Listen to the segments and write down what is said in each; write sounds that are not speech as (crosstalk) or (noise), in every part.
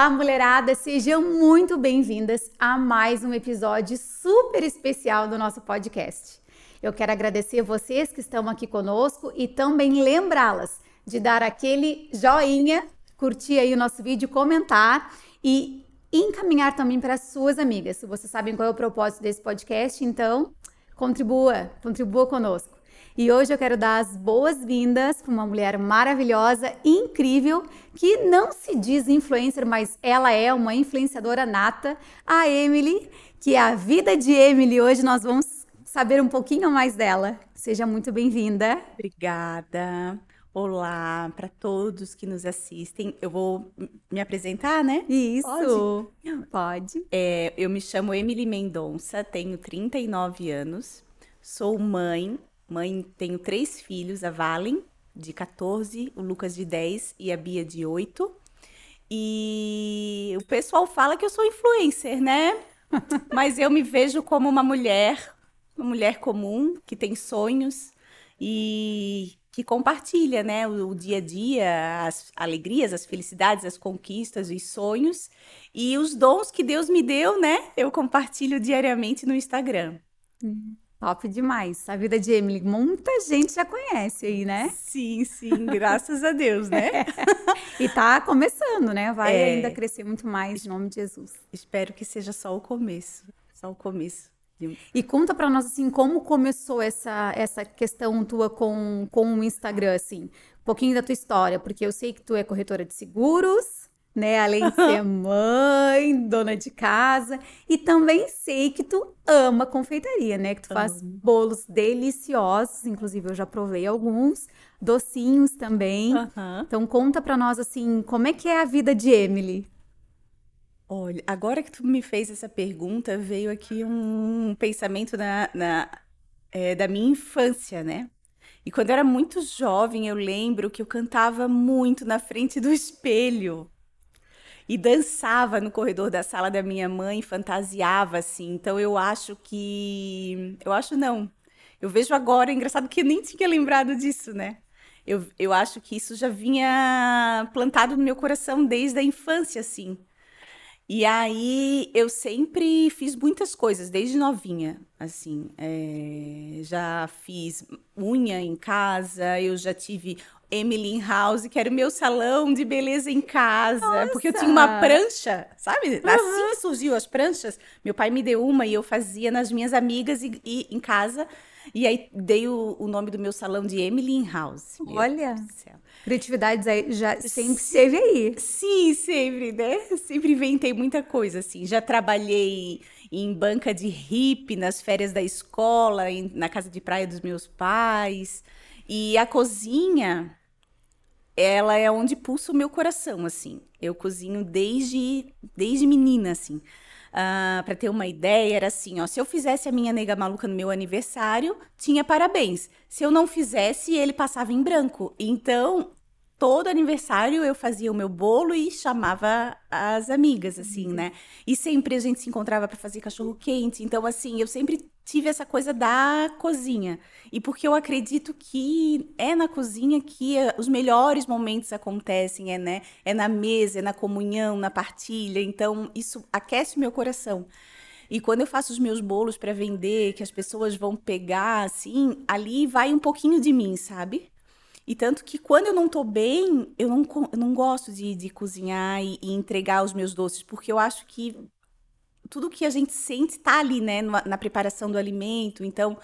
Olá, mulherada! Sejam muito bem-vindas a mais um episódio super especial do nosso podcast. Eu quero agradecer vocês que estão aqui conosco e também lembrá-las de dar aquele joinha, curtir aí o nosso vídeo, comentar e encaminhar também para as suas amigas. Vocês sabem qual é o propósito desse podcast, então contribua, contribua conosco. E hoje eu quero dar as boas-vindas para uma mulher maravilhosa, incrível, que não se diz influencer, mas ela é uma influenciadora nata, a Emily, que é a vida de Emily. Hoje nós vamos saber um pouquinho mais dela. Seja muito bem-vinda. Obrigada. Olá para todos que nos assistem. Eu vou me apresentar, né? Isso. Pode. Pode. É, eu me chamo Emily Mendonça, tenho 39 anos, sou mãe Mãe, tenho três filhos, a Valen, de 14, o Lucas de 10 e a Bia de 8. E o pessoal fala que eu sou influencer, né? (laughs) Mas eu me vejo como uma mulher, uma mulher comum, que tem sonhos e que compartilha, né, o, o dia a dia, as alegrias, as felicidades, as conquistas, os sonhos e os dons que Deus me deu, né? Eu compartilho diariamente no Instagram. Uhum. Top demais. A vida de Emily, muita gente já conhece aí, né? Sim, sim, graças a Deus, né? (laughs) e tá começando, né? Vai é... ainda crescer muito mais em nome de Jesus. Espero que seja só o começo. Só o começo. E conta para nós assim como começou essa essa questão tua com com o Instagram assim, um pouquinho da tua história, porque eu sei que tu é corretora de seguros, né? Além de ser (laughs) mãe, dona de casa. E também sei que tu ama confeitaria, né? Que tu faz bolos deliciosos. Inclusive, eu já provei alguns. Docinhos também. Uhum. Então, conta pra nós, assim, como é que é a vida de Emily? Olha, agora que tu me fez essa pergunta, veio aqui um pensamento na, na é, da minha infância, né? E quando eu era muito jovem, eu lembro que eu cantava muito na frente do espelho e dançava no corredor da sala da minha mãe, fantasiava assim. Então eu acho que. Eu acho não. Eu vejo agora, é engraçado que eu nem tinha lembrado disso, né? Eu, eu acho que isso já vinha plantado no meu coração desde a infância, assim. E aí eu sempre fiz muitas coisas, desde novinha, assim. É, já fiz unha em casa, eu já tive Emily House, que era o meu salão de beleza em casa, Nossa. porque eu tinha uma prancha, sabe? Uhum. Assim que surgiu as pranchas, meu pai me deu uma e eu fazia nas minhas amigas e, e em casa. E aí dei o, o, nome do meu salão de Emily House. Olha, criatividade já sempre esteve aí. Sim, sempre, né? Sempre inventei muita coisa, assim. Já trabalhei em banca de hippie nas férias da escola, em, na casa de praia dos meus pais. E a cozinha, ela é onde pulsa o meu coração, assim. Eu cozinho desde, desde menina, assim. Uh, ah, para ter uma ideia, era assim, ó, se eu fizesse a minha nega maluca no meu aniversário, tinha parabéns. Se eu não fizesse, ele passava em branco. Então, todo aniversário eu fazia o meu bolo e chamava as amigas, assim, uhum. né? E sempre a gente se encontrava para fazer cachorro quente. Então, assim, eu sempre tive essa coisa da cozinha. E porque eu acredito que é na cozinha que eh, os melhores momentos acontecem, é, né? É na mesa, é na comunhão, na partilha. Então, isso aquece o meu coração. E quando eu faço os meus bolos para vender, que as pessoas vão pegar, assim, ali vai um pouquinho de mim, sabe? E tanto que quando eu não tô bem, eu não, eu não gosto de, de cozinhar e, e, entregar os meus doces, porque eu acho que tudo que a gente sente tá ali, né, na, na preparação do alimento. Então,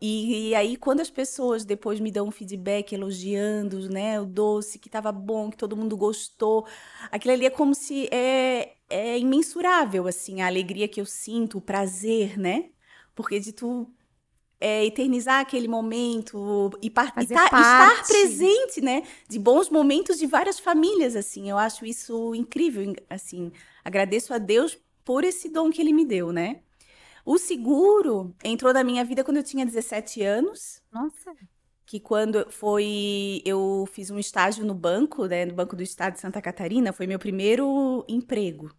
e, e, aí quando as pessoas depois me dão um feedback elogiando, né, o doce que tava bom, que todo mundo gostou, aquilo ali é como se é, é imensurável, assim, a alegria que eu sinto, o prazer, né? Porque de tu é, eternizar aquele momento e, e tá, estar presente, né? De bons momentos de várias famílias, assim. Eu acho isso incrível, assim. Agradeço a Deus por esse dom que ele me deu, né? O seguro entrou na minha vida quando eu tinha 17 anos. Nossa. Que quando foi. Eu fiz um estágio no banco, né? No Banco do Estado de Santa Catarina. Foi meu primeiro emprego.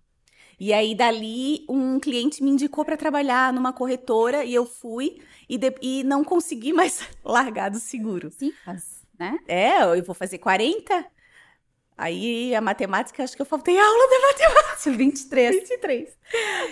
E aí, dali, um cliente me indicou para trabalhar numa corretora e eu fui e, de, e não consegui mais (laughs) largar do seguro. Sim, mas, né? É, eu vou fazer 40. Aí a matemática, acho que eu faltei aula de (laughs) matemática. 23. 23.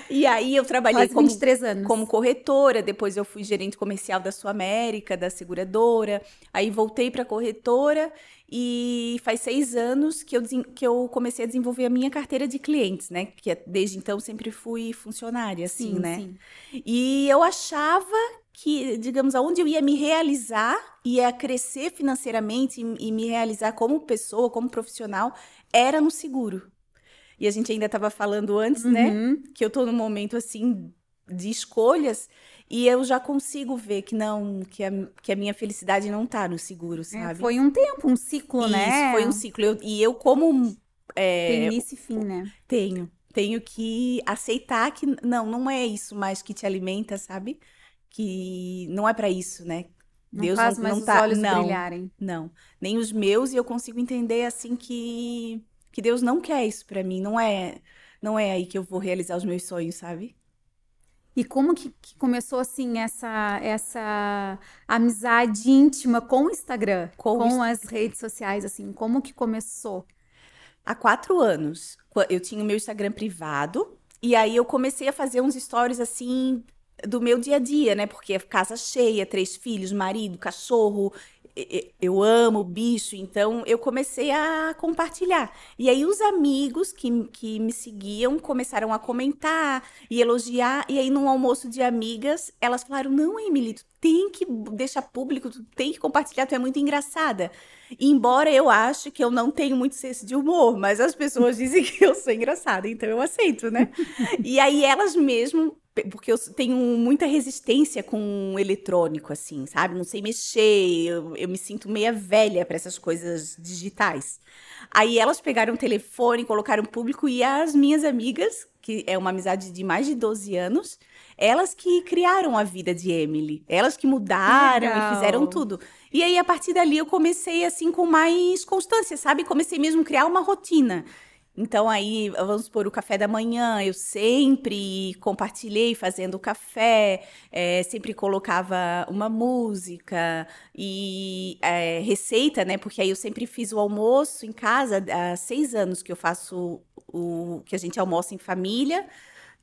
E aí eu trabalhei como, 23 anos. como corretora, depois eu fui gerente comercial da Sul América, da seguradora. Aí voltei para corretora e faz seis anos que eu, que eu comecei a desenvolver a minha carteira de clientes, né? Porque desde então sempre fui funcionária, assim, sim, né? sim. E eu achava que, digamos, aonde eu ia me realizar, ia crescer financeiramente e, e me realizar como pessoa, como profissional, era no seguro. E a gente ainda estava falando antes, né? Uhum. Que eu tô num momento assim de escolhas e eu já consigo ver que não, que a, que a minha felicidade não tá no seguro, É, sabe? foi um tempo, um ciclo, Isso, né? foi um ciclo. Eu- e eu, como é, Tem início e fim, né? tenho. Tenho que aceitar que não, não é isso mais que te alimenta, sabe? Que não é pra isso, né? Não Deus faz não, mais não os tá, olhos não, brilharem. não, nem os meus e eu consigo entender assim que que Deus não quer isso pra mim, não é não é aí que eu vou realizar os meus sonhos, sabe? E como que, que começou assim essa essa amizade íntima com o Instagram, Com o com Insta- as redes sociais, assim? Como que começou? Há quatro anos, eu tinha o meu Instagram privado, e aí eu comecei a fazer uns stories assim do meu dia a dia, né? Porque é casa cheia, três filhos, marido, cachorro. Eu amo bicho, então eu comecei a compartilhar. E aí os amigos que, que me seguiam começaram a comentar e elogiar. E aí, num almoço de amigas, elas falaram: Não, Emily, tu tem que deixar público, tu tem que compartilhar, tu é muito engraçada. Embora eu ache que eu não tenho muito senso de humor, mas as pessoas dizem (laughs) que eu sou engraçada, então eu aceito, né? (laughs) E aí elas mesmo, porque eu tenho muita resistência com o eletrônico, assim, sabe? Não sei mexer, eu, eu me sinto meia velha para essas coisas digitais. Aí elas pegaram o telefone, colocaram público e as minhas amigas, que é uma amizade de mais de 12 anos, elas que criaram a vida de Emily, elas que mudaram Legal. e fizeram tudo. E aí, a partir dali, eu comecei assim com mais constância, sabe? Comecei mesmo a criar uma rotina. Então, aí, vamos por o café da manhã, eu sempre compartilhei fazendo o café, eh, sempre colocava uma música e eh, receita, né? Porque aí eu sempre fiz o almoço em casa, há seis anos que eu faço o que a gente almoça em família.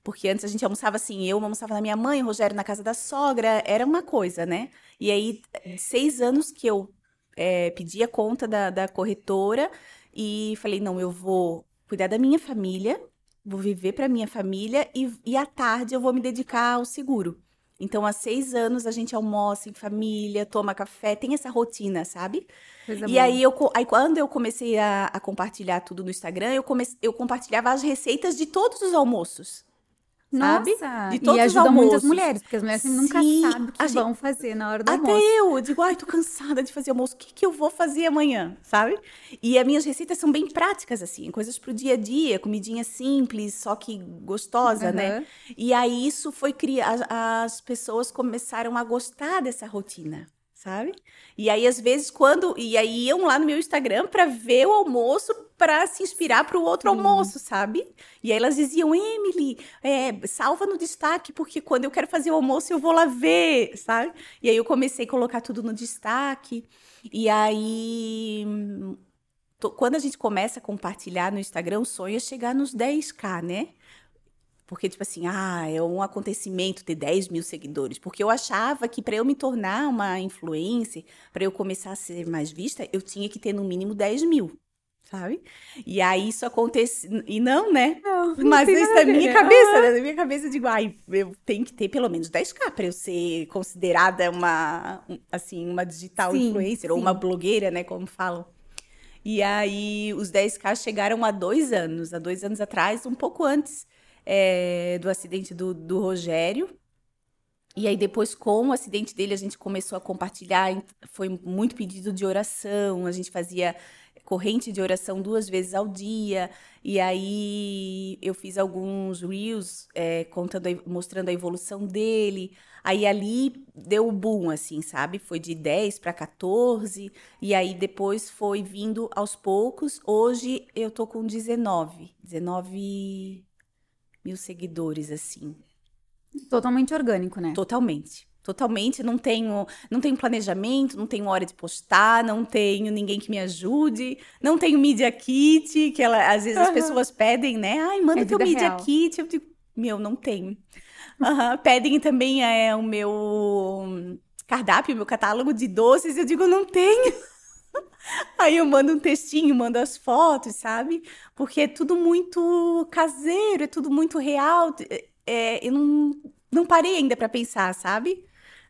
Porque antes a gente almoçava assim, eu almoçava na minha mãe, o Rogério na casa da sogra, era uma coisa, né? E aí, seis anos que eu eh, pedi a conta da, da corretora e falei, não, eu vou cuidar da minha família, vou viver para minha família e, e à tarde eu vou me dedicar ao seguro. Então, há seis anos a gente almoça em família, toma café, tem essa rotina, sabe? Coisa E boa. aí, eu, aí quando eu comecei a, a compartilhar tudo no Instagram, eu, comecei, eu compartilhava as receitas de todos os almoços. Sabe? Nossa, De e ajuda muitas mulheres, porque as mulheres nunca Sim, sabem o que gente- vão fazer na hora do Até almoço. eu, eu digo, ai, tô cansada de fazer almoço, o que, que eu vou fazer amanhã, sabe? E as minhas receitas são bem práticas, assim, coisas pro dia a dia, comidinha simples, só que gostosa, né? Aham. E aí isso foi criar, as pessoas começaram a gostar dessa rotina, sabe? E aí às vezes quando, e aí iam lá no meu Instagram pra ver o almoço pra se inspirar pro outro almoço, sabe? E aí elas diziam, Emily, é, salva no destaque, porque quando eu quero fazer o almoço eu vou lá ver, sabe? E aí eu comecei a colocar tudo no destaque. E aí hum, quando a gente começa a compartilhar no Instagram, o sonho é chegar nos 10k, né? Porque, tipo assim, ah, é um acontecimento ter 10 mil seguidores. Porque eu achava que para eu me tornar uma influencer, para eu começar a ser mais vista, eu tinha que ter no mínimo 10 mil, sabe? E aí isso acontece. E não, né? Não, não Mas isso ver. minha cabeça, né? Na minha cabeça eu digo, ai, eu tenho que ter pelo menos 10k para eu ser considerada uma, um, assim, uma digital Sim, influencer ou sim. uma blogueira, né? Como falam. E aí, os 10K chegaram há dois anos, há dois anos atrás, um pouco antes é, do acidente do, do Rogério. E aí, depois, com o acidente dele, a gente começou a compartilhar. Foi muito pedido de oração, a gente fazia corrente de oração duas vezes ao dia. E aí, eu fiz alguns reels é, contando, mostrando a evolução dele. Aí, ali, deu o boom, assim, sabe? Foi de 10 para 14. E aí, depois foi vindo aos poucos. Hoje, eu tô com 19. 19 mil seguidores, assim. Totalmente orgânico, né? Totalmente. Totalmente, não tenho, não tenho planejamento, não tenho hora de postar, não tenho ninguém que me ajude, não tenho media kit, que ela, às vezes as pessoas pedem, né? Ai, manda é teu media real. kit. Eu digo, meu, não tenho. Uhum. Pedem também é, o meu cardápio, meu catálogo de doces, eu digo, não tenho. Aí eu mando um textinho, mando as fotos, sabe? Porque é tudo muito caseiro, é tudo muito real. É, eu não, não parei ainda para pensar, sabe?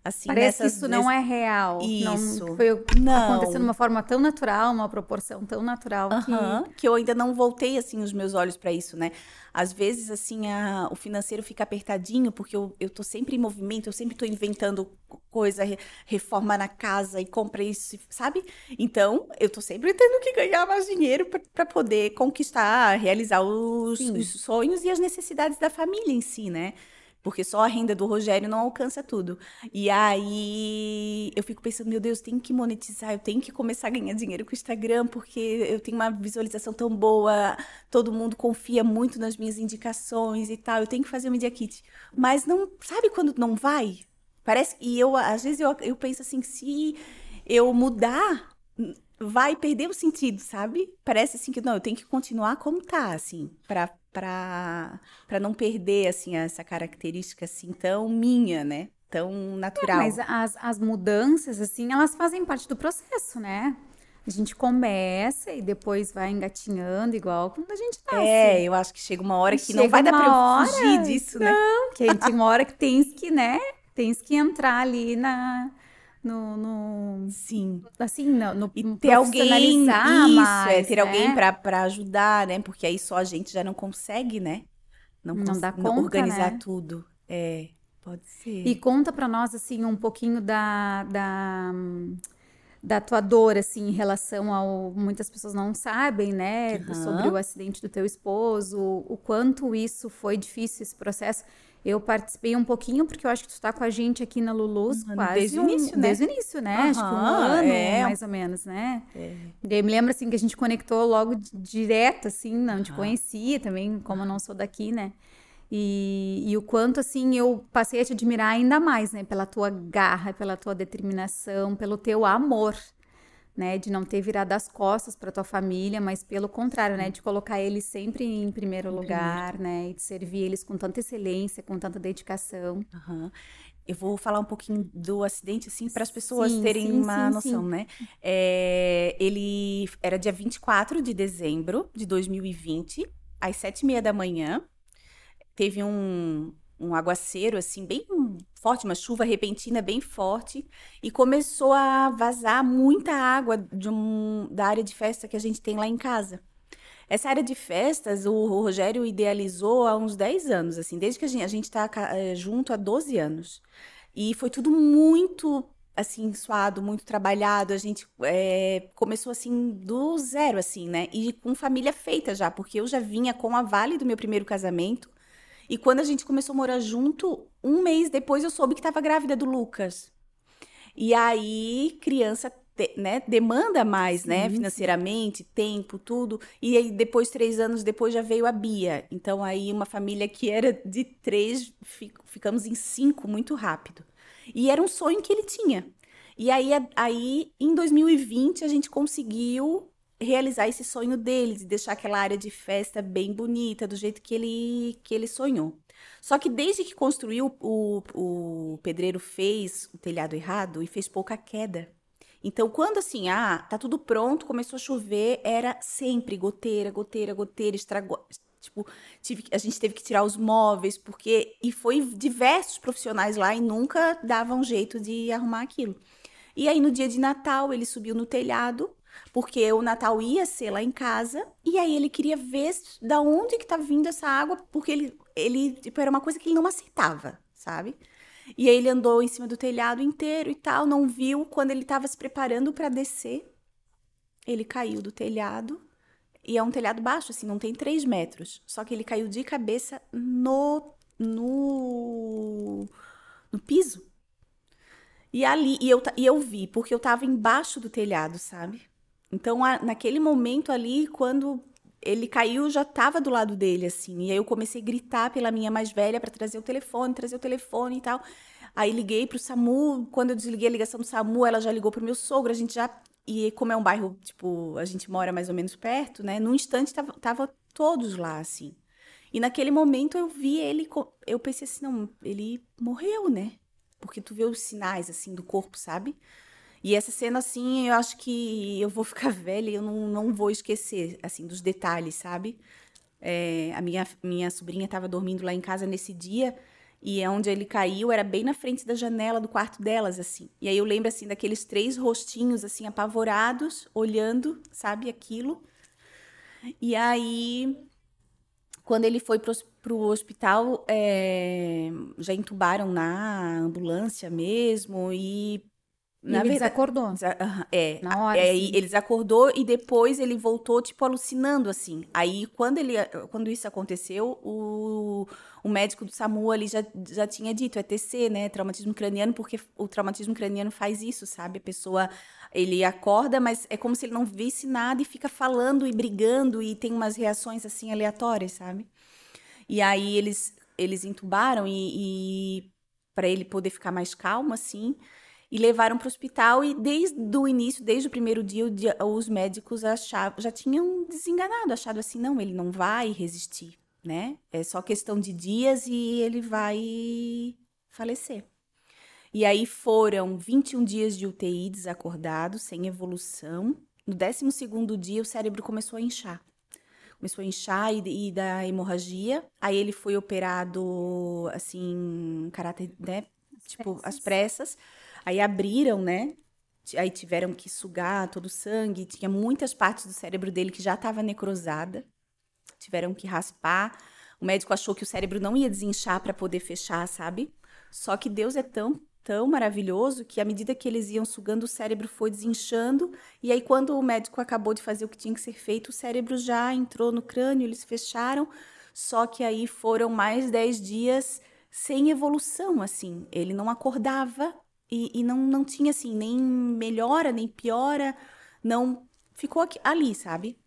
Assim, Parece que isso não é real. Isso. Não, foi não. acontecendo de uma forma tão natural, uma proporção tão natural que... que eu ainda não voltei assim os meus olhos para isso, né? Às vezes assim a, o financeiro fica apertadinho porque eu, eu tô sempre em movimento, eu sempre tô inventando coisa, reforma na casa e compra isso, sabe? Então, eu tô sempre tendo que ganhar mais dinheiro para poder conquistar, realizar os, os sonhos e as necessidades da família em si, né? Porque só a renda do Rogério não alcança tudo. E aí eu fico pensando, meu Deus, tem que monetizar, eu tenho que começar a ganhar dinheiro com o Instagram, porque eu tenho uma visualização tão boa, todo mundo confia muito nas minhas indicações e tal, eu tenho que fazer o Media Kit. Mas não, sabe quando não vai? Parece, e eu, às vezes eu, eu penso assim, se eu mudar, vai perder o sentido, sabe? Parece assim que não, eu tenho que continuar como tá, assim, para para para não perder assim essa característica assim tão minha, né? Tão natural. É, mas as, as mudanças assim, elas fazem parte do processo, né? A gente começa e depois vai engatinhando, igual quando a gente nasce. É, eu acho que chega uma hora que chega não vai dar pra eu fugir disso, não, né? Não, que tem uma hora que tens que, né? Tens que entrar ali na, no, no sim. assim no, no e ter alguém isso mais, é ter né? alguém para ajudar né? Porque aí só a gente já não consegue né? Não, não dá conta organizar né? tudo. É pode ser. E conta para nós assim um pouquinho da, da da tua dor assim em relação ao muitas pessoas não sabem né? Uhum. sobre o acidente do teu esposo o quanto isso foi difícil esse processo eu participei um pouquinho, porque eu acho que tu está com a gente aqui na Lulus um quase. Desde o início, né? Desde o início, né? Uhum, acho que um ano, é. mais ou menos, né? É. E aí me lembro, assim, que a gente conectou logo direto, assim, não te conhecia também, como eu não sou daqui, né? E, e, o quanto, assim, eu passei a te admirar ainda mais, né? Pela tua garra, pela tua determinação, pelo teu amor né, de não ter virado as costas para tua família, mas pelo contrário, né, de colocar eles sempre em primeiro lugar, né, e de servir eles com tanta excelência, com tanta dedicação. Uhum. Eu vou falar um pouquinho do acidente, assim, para as pessoas sim, terem sim, uma sim, noção, né? É, ele era dia 24 de dezembro de 2020, às sete e meia da manhã. Teve um, um aguaceiro, assim, bem forte, uma chuva repentina bem forte, e começou a vazar muita água de um, da área de festa que a gente tem lá em casa. Essa área de festas, o Rogério idealizou há uns 10 anos, assim, desde que a gente está é, junto há 12 anos. E foi tudo muito, assim, suado, muito trabalhado. A gente é, começou, assim, do zero, assim, né? E com família feita já, porque eu já vinha com a Vale do meu primeiro casamento, e quando a gente começou a morar junto, um mês depois eu soube que estava grávida do Lucas. E aí, criança né, demanda mais, né, financeiramente, tempo, tudo. E aí, depois, três anos depois, já veio a Bia. Então, aí, uma família que era de três, ficamos em cinco muito rápido. E era um sonho que ele tinha. E aí, aí em 2020, a gente conseguiu realizar esse sonho dele, de deixar aquela área de festa bem bonita, do jeito que ele, que ele sonhou. Só que desde que construiu, o, o pedreiro fez o telhado errado e fez pouca queda. Então, quando assim, ah, tá tudo pronto, começou a chover, era sempre goteira, goteira, goteira, estragou. Tipo, tive, a gente teve que tirar os móveis, porque. E foi diversos profissionais lá e nunca davam jeito de arrumar aquilo. E aí, no dia de Natal, ele subiu no telhado porque o Natal ia ser lá em casa, e aí ele queria ver da onde que tá vindo essa água, porque ele, ele tipo, era uma coisa que ele não aceitava, sabe? E aí ele andou em cima do telhado inteiro e tal, não viu. Quando ele estava se preparando para descer, ele caiu do telhado. E é um telhado baixo, assim, não tem três metros. Só que ele caiu de cabeça no, no, no piso. E ali, e eu, e eu vi, porque eu tava embaixo do telhado, sabe? Então, a, naquele momento ali, quando ele caiu, já estava do lado dele, assim. E aí eu comecei a gritar pela minha mais velha para trazer o telefone, trazer o telefone e tal. Aí liguei pro SAMU, quando eu desliguei a ligação do SAMU, ela já ligou pro meu sogro, a gente já e como é um bairro, tipo, a gente mora mais ou menos perto, né? Num instante tava, tava todos lá, assim. E naquele momento eu vi ele, eu pensei assim, não, ele morreu, né? Porque tu vê os sinais, assim, do corpo, sabe? E essa cena, assim, eu acho que eu vou ficar (laughs) velha e eu não, não vou esquecer, assim, dos detalhes, sabe? É, a minha, minha sobrinha estava dormindo lá em casa nesse dia e é onde ele caiu era bem na frente da janela do quarto delas, assim. E aí eu lembro, assim, daqueles três rostinhos, assim, apavorados, olhando, sabe, aquilo. E aí, quando ele foi pro, pro hospital, é, já entubaram na ambulância mesmo e na ele verdade, desacordou. É, na hora. É, assim. Ele desacordou e depois ele voltou, tipo, alucinando, assim. Aí, quando, ele, quando isso aconteceu, o, o médico do SAMU ali já, já tinha dito, é TC, né? Traumatismo craniano, porque o traumatismo craniano faz isso, sabe? A pessoa, ele acorda, mas é como se ele não visse nada e fica falando e brigando e tem umas reações, assim, aleatórias, sabe? E aí, eles, eles entubaram e, e para ele poder ficar mais calmo, assim e levaram para o hospital e desde o início, desde o primeiro dia, os médicos achavam, já tinham desenganado, achado assim, não, ele não vai resistir, né? É só questão de dias e ele vai falecer. E aí foram 21 dias de UTI desacordado, sem evolução. No 12º dia o cérebro começou a inchar. Começou a inchar e, e da hemorragia. Aí ele foi operado assim, caráter, né? Tipo, às pressas. Aí abriram, né? Aí tiveram que sugar todo o sangue, tinha muitas partes do cérebro dele que já estava necrosada. Tiveram que raspar. O médico achou que o cérebro não ia desinchar para poder fechar, sabe? Só que Deus é tão tão maravilhoso que à medida que eles iam sugando o cérebro foi desinchando e aí quando o médico acabou de fazer o que tinha que ser feito o cérebro já entrou no crânio eles fecharam só que aí foram mais 10 dias sem evolução assim ele não acordava e, e não, não tinha, assim, nem melhora, nem piora. Não. Ficou aqui, ali, sabe?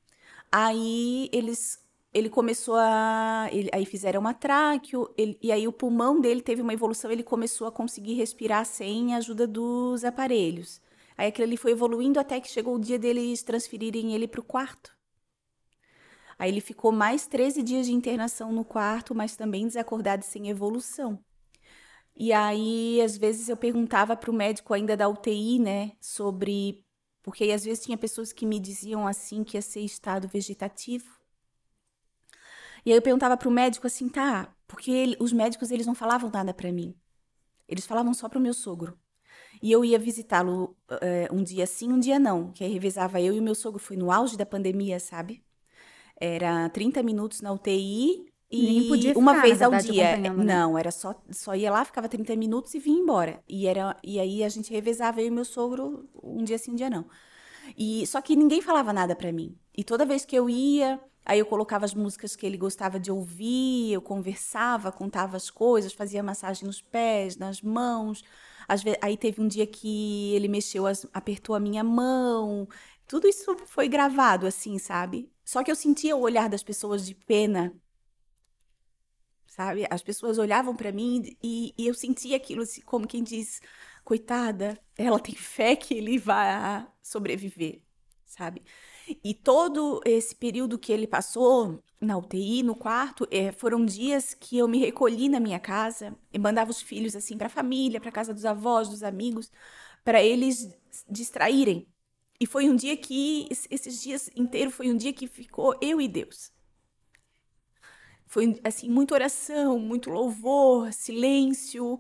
Aí eles. Ele começou a. Ele, aí fizeram uma tráqueo, ele, e aí o pulmão dele teve uma evolução, ele começou a conseguir respirar sem a ajuda dos aparelhos. Aí aquilo ali foi evoluindo até que chegou o dia deles transferirem ele para o quarto. Aí ele ficou mais 13 dias de internação no quarto, mas também desacordado sem evolução. E aí, às vezes, eu perguntava para o médico ainda da UTI, né, sobre. Porque às vezes tinha pessoas que me diziam assim que ia ser estado vegetativo. E aí eu perguntava para o médico assim, tá, porque ele, os médicos eles não falavam nada para mim. Eles falavam só para o meu sogro. E eu ia visitá-lo uh, um dia sim, um dia não, que aí revezava eu e o meu sogro. Foi no auge da pandemia, sabe? Era 30 minutos na UTI, e podia uma vez ao dia. Né? Não, era só, só ia lá, ficava 30 minutos e vinha embora. E, era, e aí a gente revezava eu e meu sogro um dia sim, um dia não. E só que ninguém falava nada para mim. E toda vez que eu ia, aí eu colocava as músicas que ele gostava de ouvir, eu conversava, contava as coisas, fazia massagem nos pés, nas mãos. Vezes, aí teve um dia que ele mexeu, as, apertou a minha mão. Tudo isso foi gravado assim, sabe? Só que eu sentia o olhar das pessoas de pena sabe? As pessoas olhavam para mim e, e, eu sentia aquilo assim, como quem diz, coitada, ela tem fé que ele vai sobreviver, sabe? E todo esse período que ele passou na UTI, no quarto, é, foram dias que eu me recolhi na minha casa e mandava os filhos assim para a família, para casa dos avós, dos amigos, para eles distraírem. E foi um dia que esses dias inteiros foi um dia que ficou eu e Deus. Foi assim, muita oração, muito louvor, silêncio.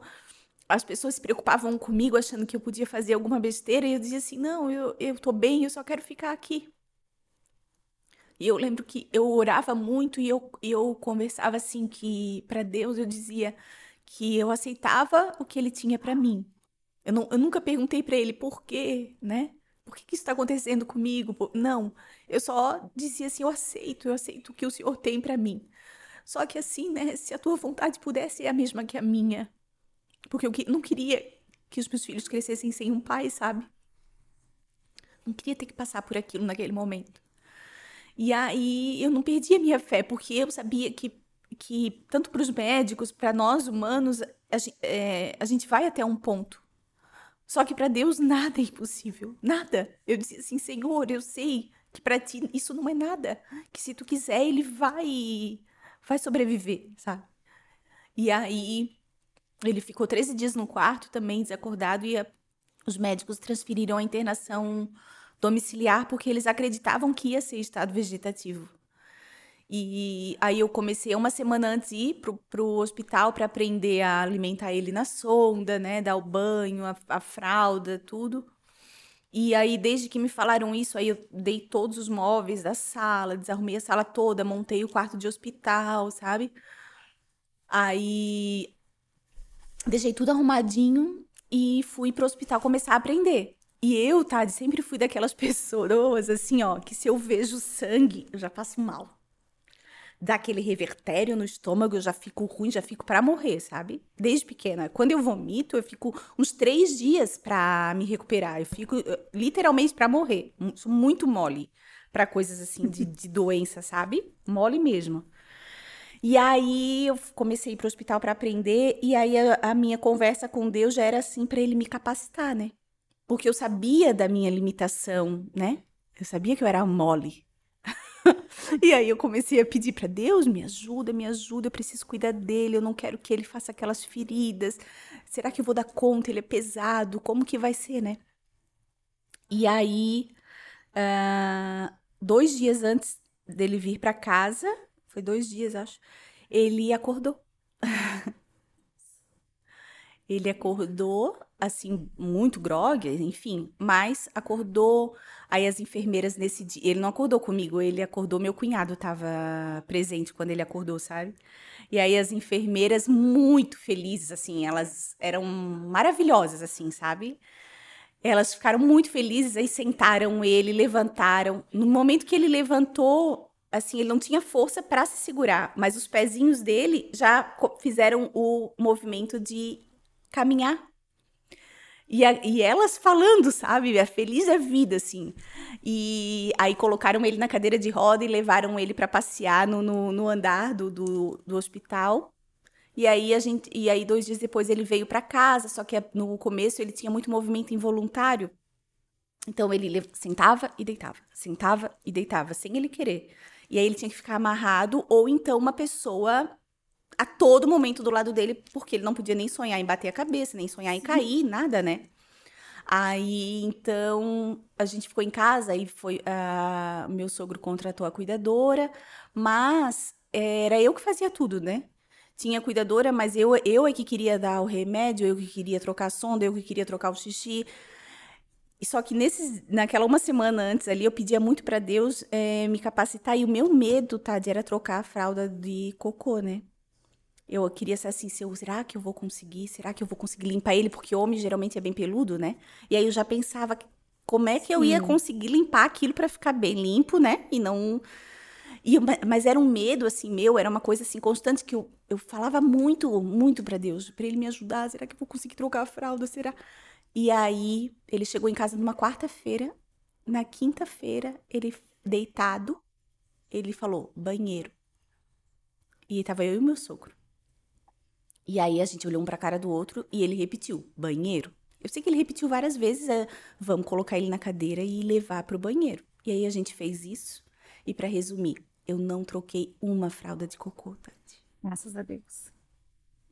As pessoas se preocupavam comigo achando que eu podia fazer alguma besteira e eu dizia assim: "Não, eu eu tô bem, eu só quero ficar aqui". E eu lembro que eu orava muito e eu, eu conversava assim que para Deus eu dizia que eu aceitava o que ele tinha para mim. Eu, não, eu nunca perguntei para ele por quê, né? Por que, que isso está acontecendo comigo? Não, eu só dizia assim: eu aceito, eu aceito o que o Senhor tem para mim. Só que assim, né, se a tua vontade pudesse ser a mesma que a minha. Porque eu não queria que os meus filhos crescessem sem um pai, sabe? Não queria ter que passar por aquilo naquele momento. E aí eu não perdi a minha fé, porque eu sabia que, que tanto para os médicos, para nós humanos, a, é, a gente vai até um ponto. Só que para Deus nada é impossível, nada. Eu disse assim, Senhor, eu sei que para ti isso não é nada, que se tu quiser ele vai vai sobreviver, sabe? E aí ele ficou 13 dias no quarto também desacordado e a, os médicos transferiram a internação domiciliar porque eles acreditavam que ia ser estado vegetativo. E aí eu comecei uma semana antes ir pro, pro hospital para aprender a alimentar ele na sonda, né? Dar o banho, a, a fralda, tudo. E aí, desde que me falaram isso, aí eu dei todos os móveis da sala, desarrumei a sala toda, montei o quarto de hospital, sabe? Aí deixei tudo arrumadinho e fui pro hospital começar a aprender. E eu, Tade, sempre fui daquelas (laughs) pessoas assim, ó, que se eu vejo sangue, eu já passo mal dá aquele revertério no estômago, eu já fico ruim, já fico para morrer, sabe? Desde pequena. Quando eu vomito, eu fico uns três dias para me recuperar. Eu fico literalmente para morrer. Sou muito mole para coisas assim de, de doença, sabe? Mole mesmo. E aí eu comecei a ir pro hospital para aprender, e aí a, a minha conversa com Deus já era assim para ele me capacitar, né? Porque eu sabia da minha limitação, né? Eu sabia que eu era mole, e aí eu comecei a pedir para Deus, me ajuda, me ajuda, eu preciso cuidar dele, eu não quero que ele faça aquelas feridas. Será que eu vou dar conta? Ele é pesado, como que vai ser, né? E aí, uh, dois dias antes dele vir para casa, foi dois dias, acho, ele acordou. (laughs) ele acordou assim, muito grog, enfim, mas acordou. Aí as enfermeiras nesse dia. Ele não acordou comigo, ele acordou, meu cunhado estava presente quando ele acordou, sabe? E aí as enfermeiras muito felizes, assim, elas eram maravilhosas, assim, sabe? Elas ficaram muito felizes, aí sentaram ele, levantaram. No momento que ele levantou, assim, ele não tinha força para se segurar, mas os pezinhos dele já fizeram o movimento de caminhar e, a, e elas falando, sabe? A feliz a vida, assim. E aí colocaram ele na cadeira de roda e levaram ele para passear no, no, no, andar do, do, do hospital. E aí a gente, e aí dois dias depois ele veio para casa, só que no começo ele tinha muito movimento involuntário. Então ele sentava e deitava, sentava e deitava, sem ele querer. E aí ele tinha que ficar amarrado ou então uma pessoa a todo momento do lado dele, porque ele não podia nem sonhar em bater a cabeça, nem sonhar em cair, nada, né? Aí, então, a gente ficou em casa e foi. Uh, meu sogro contratou a cuidadora, mas era eu que fazia tudo, né? Tinha cuidadora, mas eu, eu é que queria dar o remédio, eu que queria trocar a sonda, eu que queria trocar o xixi. Só que nesses, naquela uma semana antes ali, eu pedia muito para Deus é, me capacitar. E o meu medo, tá, era trocar a fralda de cocô, né? Eu queria ser assim, será que eu vou conseguir? Será que eu vou conseguir limpar ele? Porque homem geralmente é bem peludo, né? E aí eu já pensava como é que eu ia conseguir limpar aquilo para ficar bem limpo, né? E não e, mas era um medo assim meu, era uma coisa assim constante que eu, eu falava muito, muito para Deus, para ele me ajudar, será que eu vou conseguir trocar a fralda, será? E aí ele chegou em casa numa quarta-feira, na quinta-feira, ele deitado, ele falou: "Banheiro". E tava eu e meu sogro. E aí a gente olhou um pra cara do outro e ele repetiu: banheiro. Eu sei que ele repetiu várias vezes: é, vamos colocar ele na cadeira e levar pro banheiro. E aí a gente fez isso. E para resumir, eu não troquei uma fralda de cocô, Tati. Graças a Deus.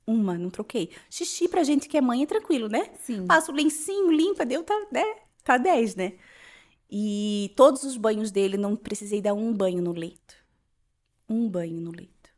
Uma, não troquei. Xixi pra gente que é mãe é tranquilo, né? Sim. Passa o lencinho, limpa, deu, tá, né? Tá 10, né? E todos os banhos dele, não precisei dar um banho no leito. Um banho no leito.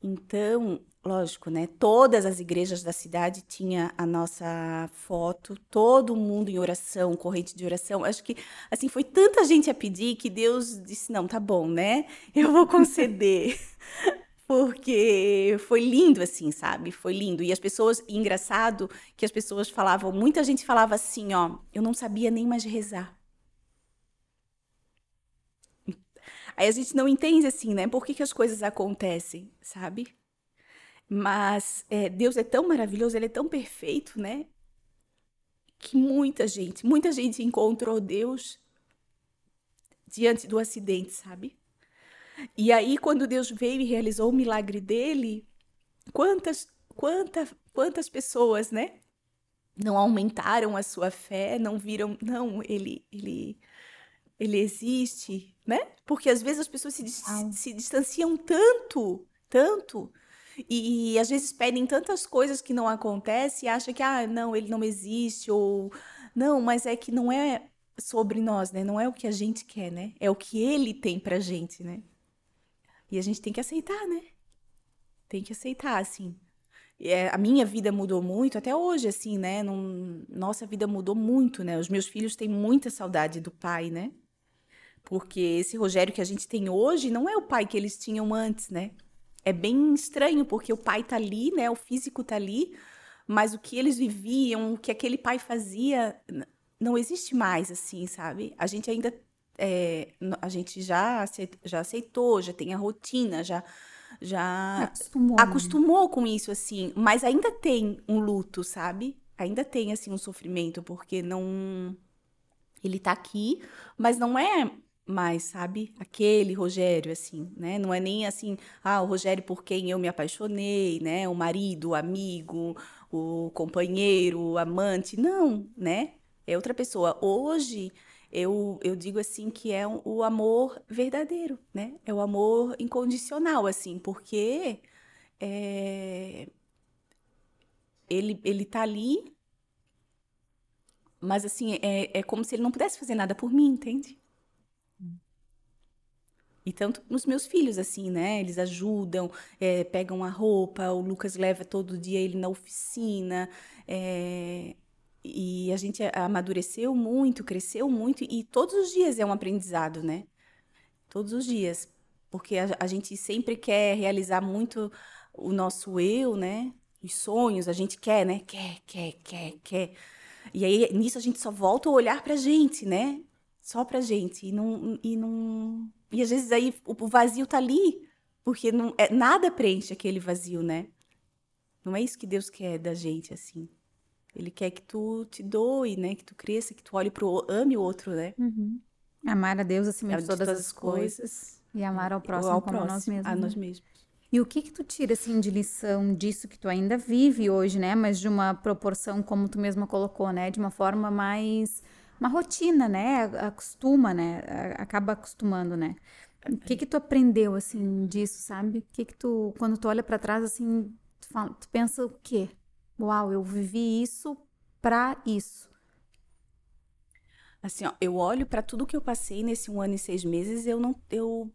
Então, lógico, né? Todas as igrejas da cidade tinha a nossa foto, todo mundo em oração, corrente de oração. Acho que assim foi tanta gente a pedir que Deus disse: "Não, tá bom, né? Eu vou conceder". (laughs) Porque foi lindo assim, sabe? Foi lindo. E as pessoas, e engraçado que as pessoas falavam, muita gente falava assim, ó, eu não sabia nem mais rezar. Aí a gente não entende assim, né? Por que, que as coisas acontecem, sabe? Mas é, Deus é tão maravilhoso, ele é tão perfeito, né? Que muita gente, muita gente encontrou Deus diante do acidente, sabe? E aí, quando Deus veio e realizou o milagre dele, quantas, quanta, quantas pessoas, né? Não aumentaram a sua fé, não viram, não, ele, ele, ele existe, né? Porque às vezes as pessoas se, se distanciam tanto, tanto, e, e, às vezes pedem tantas coisas que não acontecem e acham que, ah, não, ele não existe, ou não, mas é que não é sobre nós, né? Não é o que a gente quer, né? É o que ele tem pra gente, né? E a gente tem que aceitar, né? Tem que aceitar, assim. É, a minha vida mudou muito, até hoje, assim, né? Nossa vida mudou muito, né? Os meus filhos têm muita saudade do pai, né? Porque esse Rogério que a gente tem hoje não é o pai que eles tinham antes, né? É bem estranho, porque o pai tá ali, né? O físico tá ali, mas o que eles viviam, o que aquele pai fazia, não existe mais, assim, sabe? A gente ainda. É, a gente já, já aceitou, já tem a rotina, já já acostumou, né? acostumou com isso, assim. Mas ainda tem um luto, sabe? Ainda tem, assim, um sofrimento, porque não. Ele tá aqui, mas não é mais, sabe? Aquele Rogério, assim, né? Não é nem assim, ah, o Rogério por quem eu me apaixonei, né? O marido, o amigo, o companheiro, o amante. Não, né? É outra pessoa. Hoje eu, eu digo assim que é o amor verdadeiro, né? É o amor incondicional, assim, porque é, ele, ele tá ali, mas assim, é, é como se ele não pudesse fazer nada por mim, entende? E tanto os meus filhos, assim, né? Eles ajudam, é, pegam a roupa, o Lucas leva todo dia ele na oficina. É, e a gente amadureceu muito, cresceu muito, e todos os dias é um aprendizado, né? Todos os dias. Porque a, a gente sempre quer realizar muito o nosso eu, né? Os sonhos, a gente quer, né? Quer, quer, quer, quer. E aí, nisso, a gente só volta a olhar pra gente, né? Só pra gente. E não. E, não... e às vezes aí o vazio tá ali, porque não, é, nada preenche aquele vazio, né? Não é isso que Deus quer da gente, assim. Ele quer que tu te doe, né? Que tu cresça, que tu olhe pro ame o outro, né? Uhum. Amar a Deus acima de, de todas, as coisas. coisas. E amar ao próximo ao como próximo, nós mesmos. A né? nós mesmos. E o que que tu tira, assim, de lição disso que tu ainda vive hoje, né? Mas de uma proporção, como tu mesma colocou, né? De uma forma mais... Uma rotina, né? Acostuma, né? Acaba acostumando, né? O que que tu aprendeu, assim, disso, sabe? O que que tu... Quando tu olha para trás, assim, tu, fala, tu pensa o quê? Uau, eu vivi isso para isso. Assim, ó, eu olho para tudo que eu passei nesse um ano e seis meses, eu não, eu,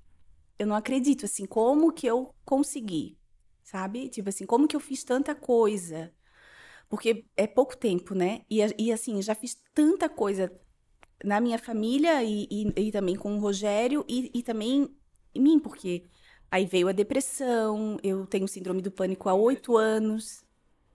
eu não acredito, assim, como que eu consegui, sabe? Tipo assim, como que eu fiz tanta coisa? Porque é pouco tempo, né? E, e assim, já fiz tanta coisa na minha família e, e, e também com o Rogério e, e também em mim, porque aí veio a depressão, eu tenho síndrome do pânico há oito anos,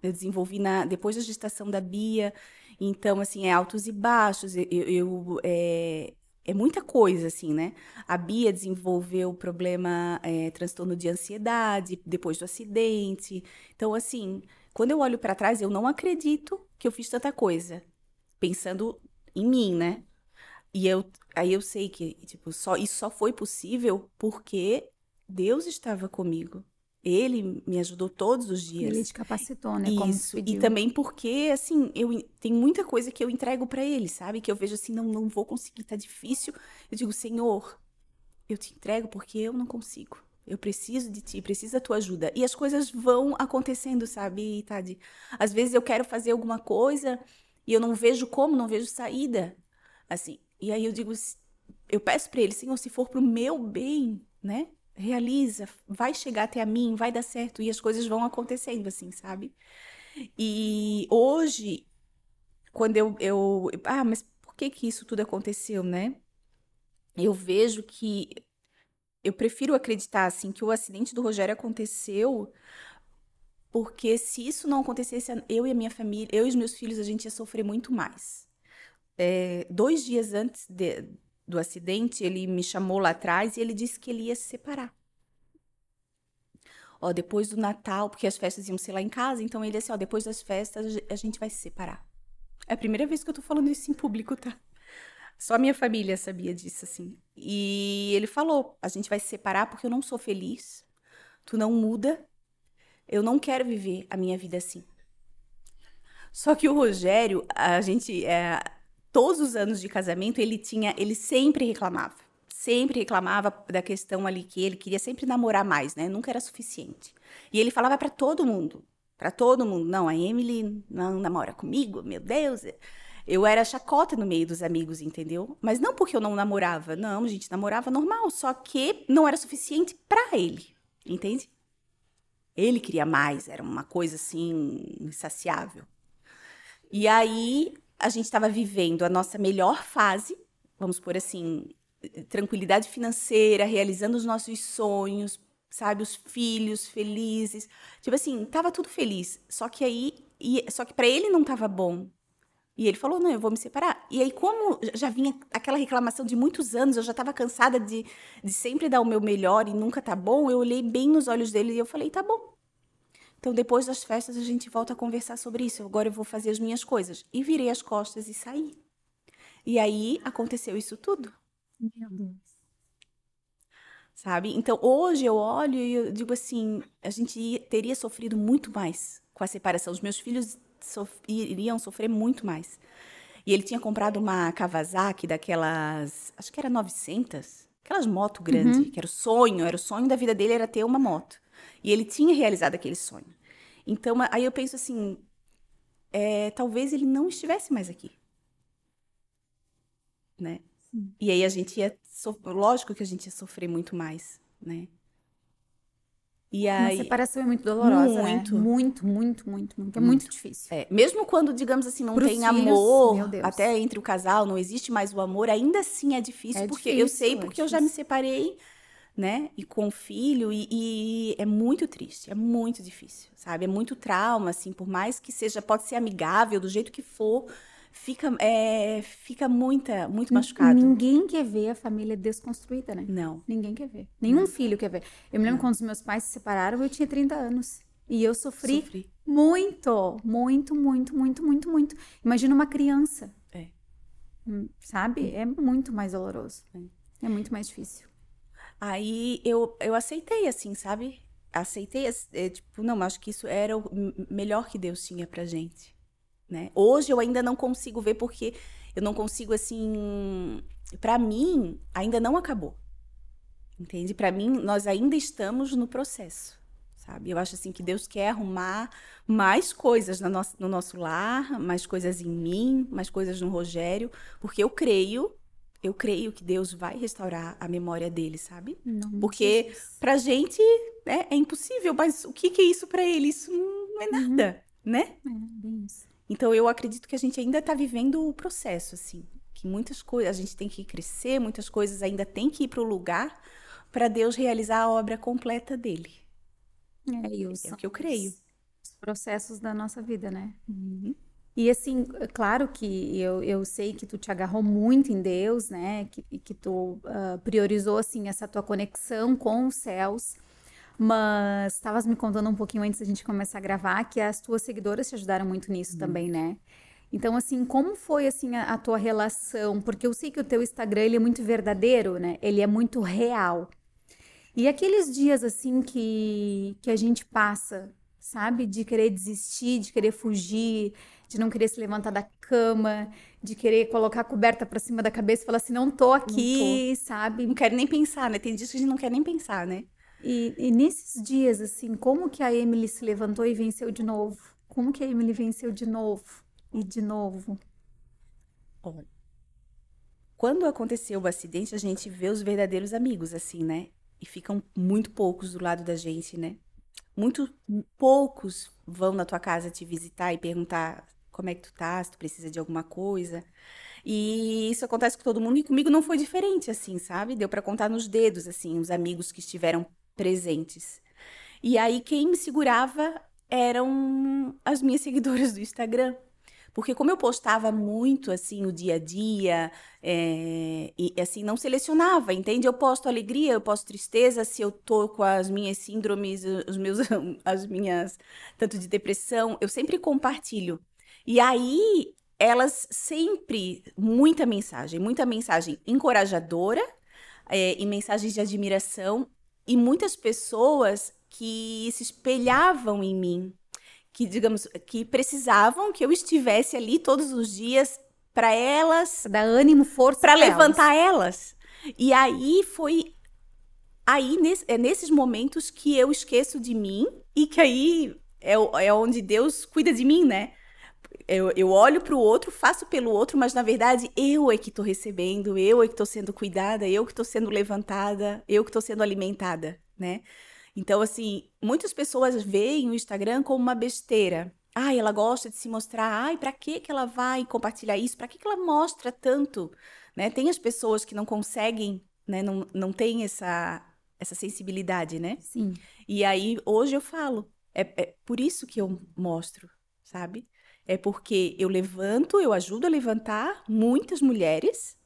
eu desenvolvi na, depois da gestação da Bia. Então, assim, é altos e baixos. Eu, eu é, é, muita coisa, assim, né? A Bia desenvolveu problema é, transtorno de ansiedade depois do acidente. Então, assim, quando eu olho para trás, eu não acredito que eu fiz tanta coisa. Pensando em mim, né? E eu, aí eu sei que, tipo, só, isso só foi possível porque Deus estava comigo. Ele me ajudou todos os dias. Ele te capacitou, né? Isso. e também porque, assim, eu tem muita coisa que eu entrego para ele, sabe? Que eu vejo assim, não, não vou conseguir, tá difícil. Eu digo, Senhor, eu te entrego porque eu não consigo. Eu preciso de ti, preciso da tua ajuda. E as coisas vão acontecendo, sabe, Tade? Às vezes eu quero fazer alguma coisa e eu não vejo como, não vejo saída. Assim. E aí eu digo, eu peço para ele, Senhor, se for pro meu bem, né? realiza, vai chegar até a mim, vai dar certo e as coisas vão acontecendo assim, sabe? E hoje, quando eu, eu ah, mas por que que isso tudo aconteceu, né? Eu vejo que eu prefiro acreditar assim que o acidente do Rogério aconteceu porque se isso não acontecesse, eu e a minha família, eu e os meus filhos, a gente ia sofrer muito mais. É, dois dias antes de, do acidente, ele me chamou lá atrás e ele disse que ele ia se separar. Ó, depois do Natal, porque as festas iam ser lá em casa, então ele disse, ó, depois das festas a gente vai se separar. É a primeira vez que eu tô falando isso em público, tá? Só minha família sabia disso, assim. E ele falou: a gente vai se separar porque eu não sou feliz, tu não muda, Eu não quero viver a minha vida assim. Só que o Rogério, a gente, é, todos os anos de casamento, ele tinha, ele sempre reclamava. Sempre reclamava da questão ali que ele queria sempre namorar mais, né? Nunca era suficiente. E ele falava para todo mundo, para todo mundo, não, a Emily não namora comigo, meu Deus. Eu era chacota no meio dos amigos, entendeu? Mas não porque eu não namorava, não, gente namorava normal, só que não era suficiente para ele, entende? Ele queria mais, era uma coisa assim insaciável. E aí a gente estava vivendo a nossa melhor fase, vamos por assim, tranquilidade financeira, realizando os nossos sonhos, sabe, os filhos felizes. Tipo assim, tava tudo feliz. Só que aí, e, só que para ele não tava bom. E ele falou: "Não, eu vou me separar". E aí como já vinha aquela reclamação de muitos anos, eu já estava cansada de, de sempre dar o meu melhor e nunca tá bom, eu olhei bem nos olhos dele e eu falei: "Tá bom". Então, depois das festas, a gente volta a conversar sobre isso. Agora eu vou fazer as minhas coisas. E virei as costas e saí. E aí aconteceu isso tudo. Meu Deus. Sabe? Então, hoje eu olho e eu digo assim: a gente teria sofrido muito mais com a separação. Os meus filhos sof iriam sofrer muito mais. E ele tinha comprado uma Kawasaki daquelas, acho que era 900, aquelas moto grande, uhum. que era o sonho, era o sonho da vida dele era ter uma moto. E ele tinha realizado aquele sonho. Então, aí eu penso assim, é, talvez ele não estivesse mais aqui. Né? Sim. E aí a gente ia, so... lógico que a gente ia sofrer muito mais, né? E aí, Uma separação é muito dolorosa, muito, né? muito, muito, muito, muito, é muito difícil. É, mesmo quando, digamos assim, não Pros tem filhos, amor, até entre o casal, não existe mais o amor, ainda assim é difícil, é porque difícil, eu sei, porque é eu já me separei né? E com o filho, e, e, é muito triste, é muito difícil, sabe? É muito trauma, assim, por mais que seja, pode ser amigável, do jeito que for, fica, é, fica muita, muito machucado. Ninguém quer ver a família desconstruída, né? Não. Ninguém quer ver. Nenhum Não. filho quer ver. Eu me lembro Não. quando os meus pais se separaram, eu tinha 30 anos. E eu sofri, sofri. muito, muito, muito, muito, muito, muito. Imagina uma criança. É. Hum, sabe? É muito mais doloroso. É, é muito mais difícil. Aí eu, eu aceitei, assim, sabe? Aceitei, é, tipo, não, acho que isso era o melhor que Deus tinha pra gente, né? Hoje eu ainda não consigo ver porque eu não consigo, assim... Pra mim, ainda não acabou, entende? Pra mim, nós ainda estamos no processo, sabe? Eu acho, assim, que Deus quer arrumar mais coisas no nosso, no nosso lar, mais coisas em mim, mais coisas no Rogério, porque eu creio eu creio que Deus vai restaurar a memória dele, sabe? Não, Porque Jesus. pra gente né, é impossível, mas o que, que é isso para ele? Isso não é nada, uhum. né? É. Então eu acredito que a gente ainda tá vivendo o processo, assim. Que muitas coisas, a gente tem que crescer, muitas coisas ainda tem que ir pro lugar para Deus realizar a obra completa dele. É, e os, é o que eu creio. Os processos da nossa vida, né? Uhum. E assim, é claro que eu, eu sei que tu te agarrou muito em Deus, né? Que, que tu uh, priorizou, assim, essa tua conexão com os céus. Mas estavas me contando um pouquinho antes da gente começar a gravar que as tuas seguidoras te ajudaram muito nisso também, né? Então, assim, como foi, assim, a, a, tua relação? Porque eu sei que o teu Instagram, ele é muito verdadeiro, né? Ele é muito real. E aqueles dias, assim, que, que a gente passa, sabe? De querer desistir, de querer fugir, de não querer se levantar da cama, de querer colocar a coberta para cima da cabeça e falar assim, não tô aqui, não tô. sabe? Não quero nem pensar, né? Tem dias que a gente não quer nem pensar, né? E, e, nesses dias, assim, como que a Emily se levantou e venceu de novo? Como que a Emily venceu de novo? E de novo? Olha, quando aconteceu o acidente, a gente vê os verdadeiros amigos, assim, né? E ficam muito poucos do lado da gente, né? Muito poucos vão na tua casa te visitar e perguntar como é que tu tá, se tu precisa de alguma coisa. E isso acontece com todo mundo e comigo não foi diferente, assim, sabe? Deu para contar nos dedos, assim, os amigos que estiveram presentes. E aí quem me segurava eram as minhas (laughs) seguidoras do Instagram. Porque como eu postava muito, assim, o dia a dia, é, e assim, não selecionava, entende? Eu posto alegria, eu posto tristeza, se eu tô com as minhas síndromes, os meus, (laughs) as minhas, tanto de depressão, eu sempre compartilho. E aí, elas sempre, muita mensagem, muita mensagem encorajadora é, e mensagens de admiração. E muitas pessoas que se espelhavam em mim, que digamos que precisavam que eu estivesse ali todos os dias para elas, dar ânimo, força para levantar elas. E aí foi aí nesse, é nesses momentos que eu esqueço de mim e que aí é, é onde Deus cuida de mim, né? Eu, eu olho para o outro, faço pelo outro, mas na verdade eu é que estou recebendo, eu é que estou sendo cuidada, eu que estou sendo levantada, eu que estou sendo alimentada, né? Então, assim, muitas pessoas veem o Instagram como uma besteira. Ai, ela gosta de se mostrar. Ai, para que que ela vai compartilhar isso? Para que que ela mostra tanto? Né? Tem as pessoas que não conseguem, né? Não, não tem essa, essa sensibilidade, né? Sim. E aí, hoje eu falo. É, é por isso que eu mostro, sabe? É porque eu levanto, eu ajudo a levantar muitas mulheres,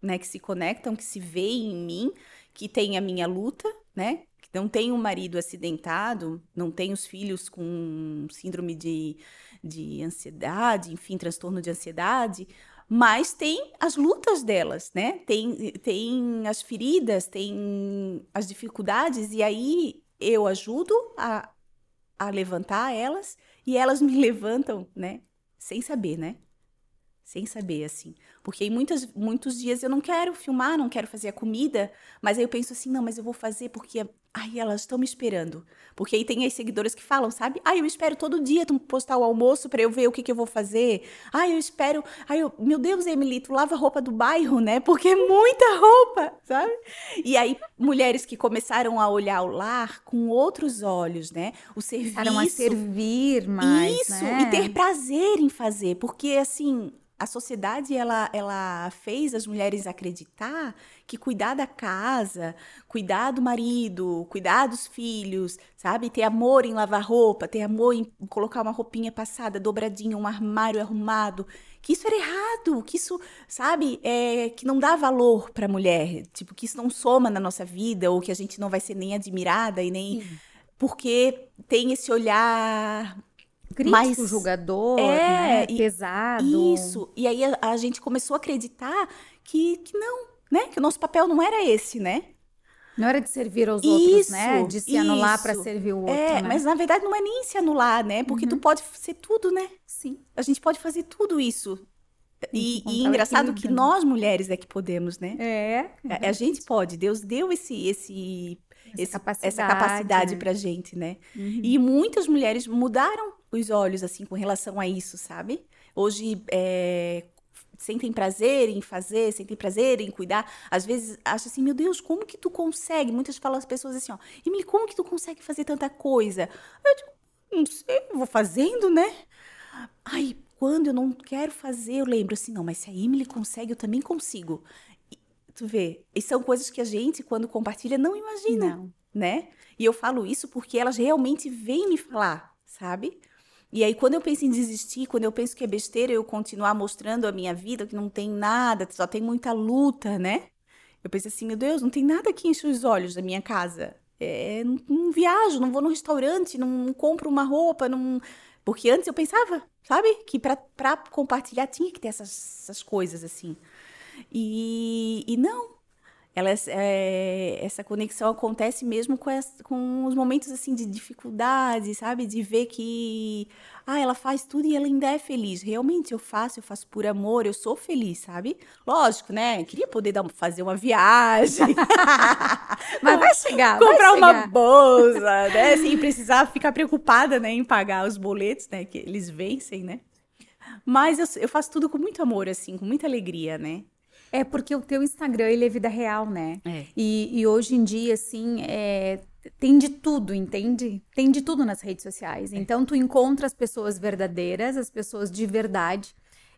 né? Que se conectam, que se veem em mim, que têm a minha luta, né? não tem um marido acidentado, não tem os filhos com síndrome de, de ansiedade, enfim, transtorno de ansiedade, mas tem as lutas delas, né? Tem, tem as feridas, tem as dificuldades, e aí eu ajudo a, a levantar elas e elas me levantam, né? Sem saber, né? Sem saber, assim. Porque em muitas, muitos dias eu não quero filmar, não quero fazer a comida, mas aí eu penso assim, não, mas eu vou fazer porque Ai, elas estão me esperando. Porque aí tem as seguidoras que falam, sabe? Ai, eu espero todo dia tu postar o almoço para eu ver o que, que eu vou fazer. Ai, eu espero. Ai, eu... meu Deus, Emily, tu lava roupa do bairro, né? Porque é muita roupa, sabe? E aí, mulheres que começaram a olhar o lar com outros olhos, né? O serviço. Começaram a servir mais. Isso, né? e ter prazer em fazer. Porque, assim, a sociedade ela, ela fez as mulheres acreditar que cuidar da casa, cuidar do marido, cuidar dos filhos, sabe? Ter amor em lavar roupa, ter amor em colocar uma roupinha passada, dobradinha, um armário arrumado, que isso era errado, que isso, sabe, é, que não dá valor para a mulher, tipo, que isso não soma na nossa vida, ou que a gente não vai ser nem admirada e nem. Sim. Porque tem esse olhar crítico, mais julgador, é, né? pesado. Isso. E aí a, a, gente começou a acreditar que, que não, né? Que o nosso papel não era esse, né? Não era de servir aos isso, outros, né? De se isso. anular para servir o outro. É, né? mas na verdade não é nem se anular, né? Porque uhum. tu pode ser tudo, né? Sim. A gente pode fazer tudo isso. E, e engraçado que nós mulheres é que podemos, né? É. A, a gente pode. Deus deu esse esse essa esse, capacidade, essa capacidade pra gente, né? Uhum. E muitas mulheres mudaram os olhos, assim, com relação a isso, sabe? Hoje, é, sentem prazer em fazer, sentem prazer em cuidar. Às vezes acha assim, meu Deus, como que tu consegue? Muitas falam as pessoas assim, ó, Emily, como que tu consegue fazer tanta coisa? Eu digo, não sei, vou fazendo, né? Ai, quando eu não quero fazer, eu lembro assim, não, mas se a Emily consegue, eu também consigo. E, tu vê, e são coisas que a gente, quando compartilha, não imagina, não. né? E eu falo isso porque elas realmente vêm me falar, sabe? E aí, quando eu penso em desistir, quando eu penso que é besteira eu continuar mostrando a minha vida, que não tem nada, só tem muita luta, né? Eu penso assim, meu Deus, não tem nada que enche os olhos da minha casa. É, não, não, viajo, não vou no restaurante, não, não, compro uma roupa, não... Porque antes eu pensava, sabe? Que para compartilhar tinha que ter essas, essas coisas, assim. E, e não, elas, é, essa conexão acontece mesmo com, as, com os momentos assim de dificuldade, sabe? De ver que ah, ela faz tudo e ela ainda é feliz. Realmente eu faço, eu faço por amor, eu sou feliz, sabe? Lógico, né? Queria poder dar, fazer uma viagem. (laughs) Mas vai chegar. Comprar vai uma chegar. bolsa, né? Sem precisar ficar preocupada né, em pagar os boletos, né? Que eles vencem, né? Mas eu, eu faço tudo com muito amor, assim, com muita alegria, né? É porque o teu Instagram, ele é vida real, né? É. E, e hoje em dia, assim, é, tem de tudo, entende? Tem de tudo nas redes sociais. É. Então, tu encontra as pessoas verdadeiras, as pessoas de verdade.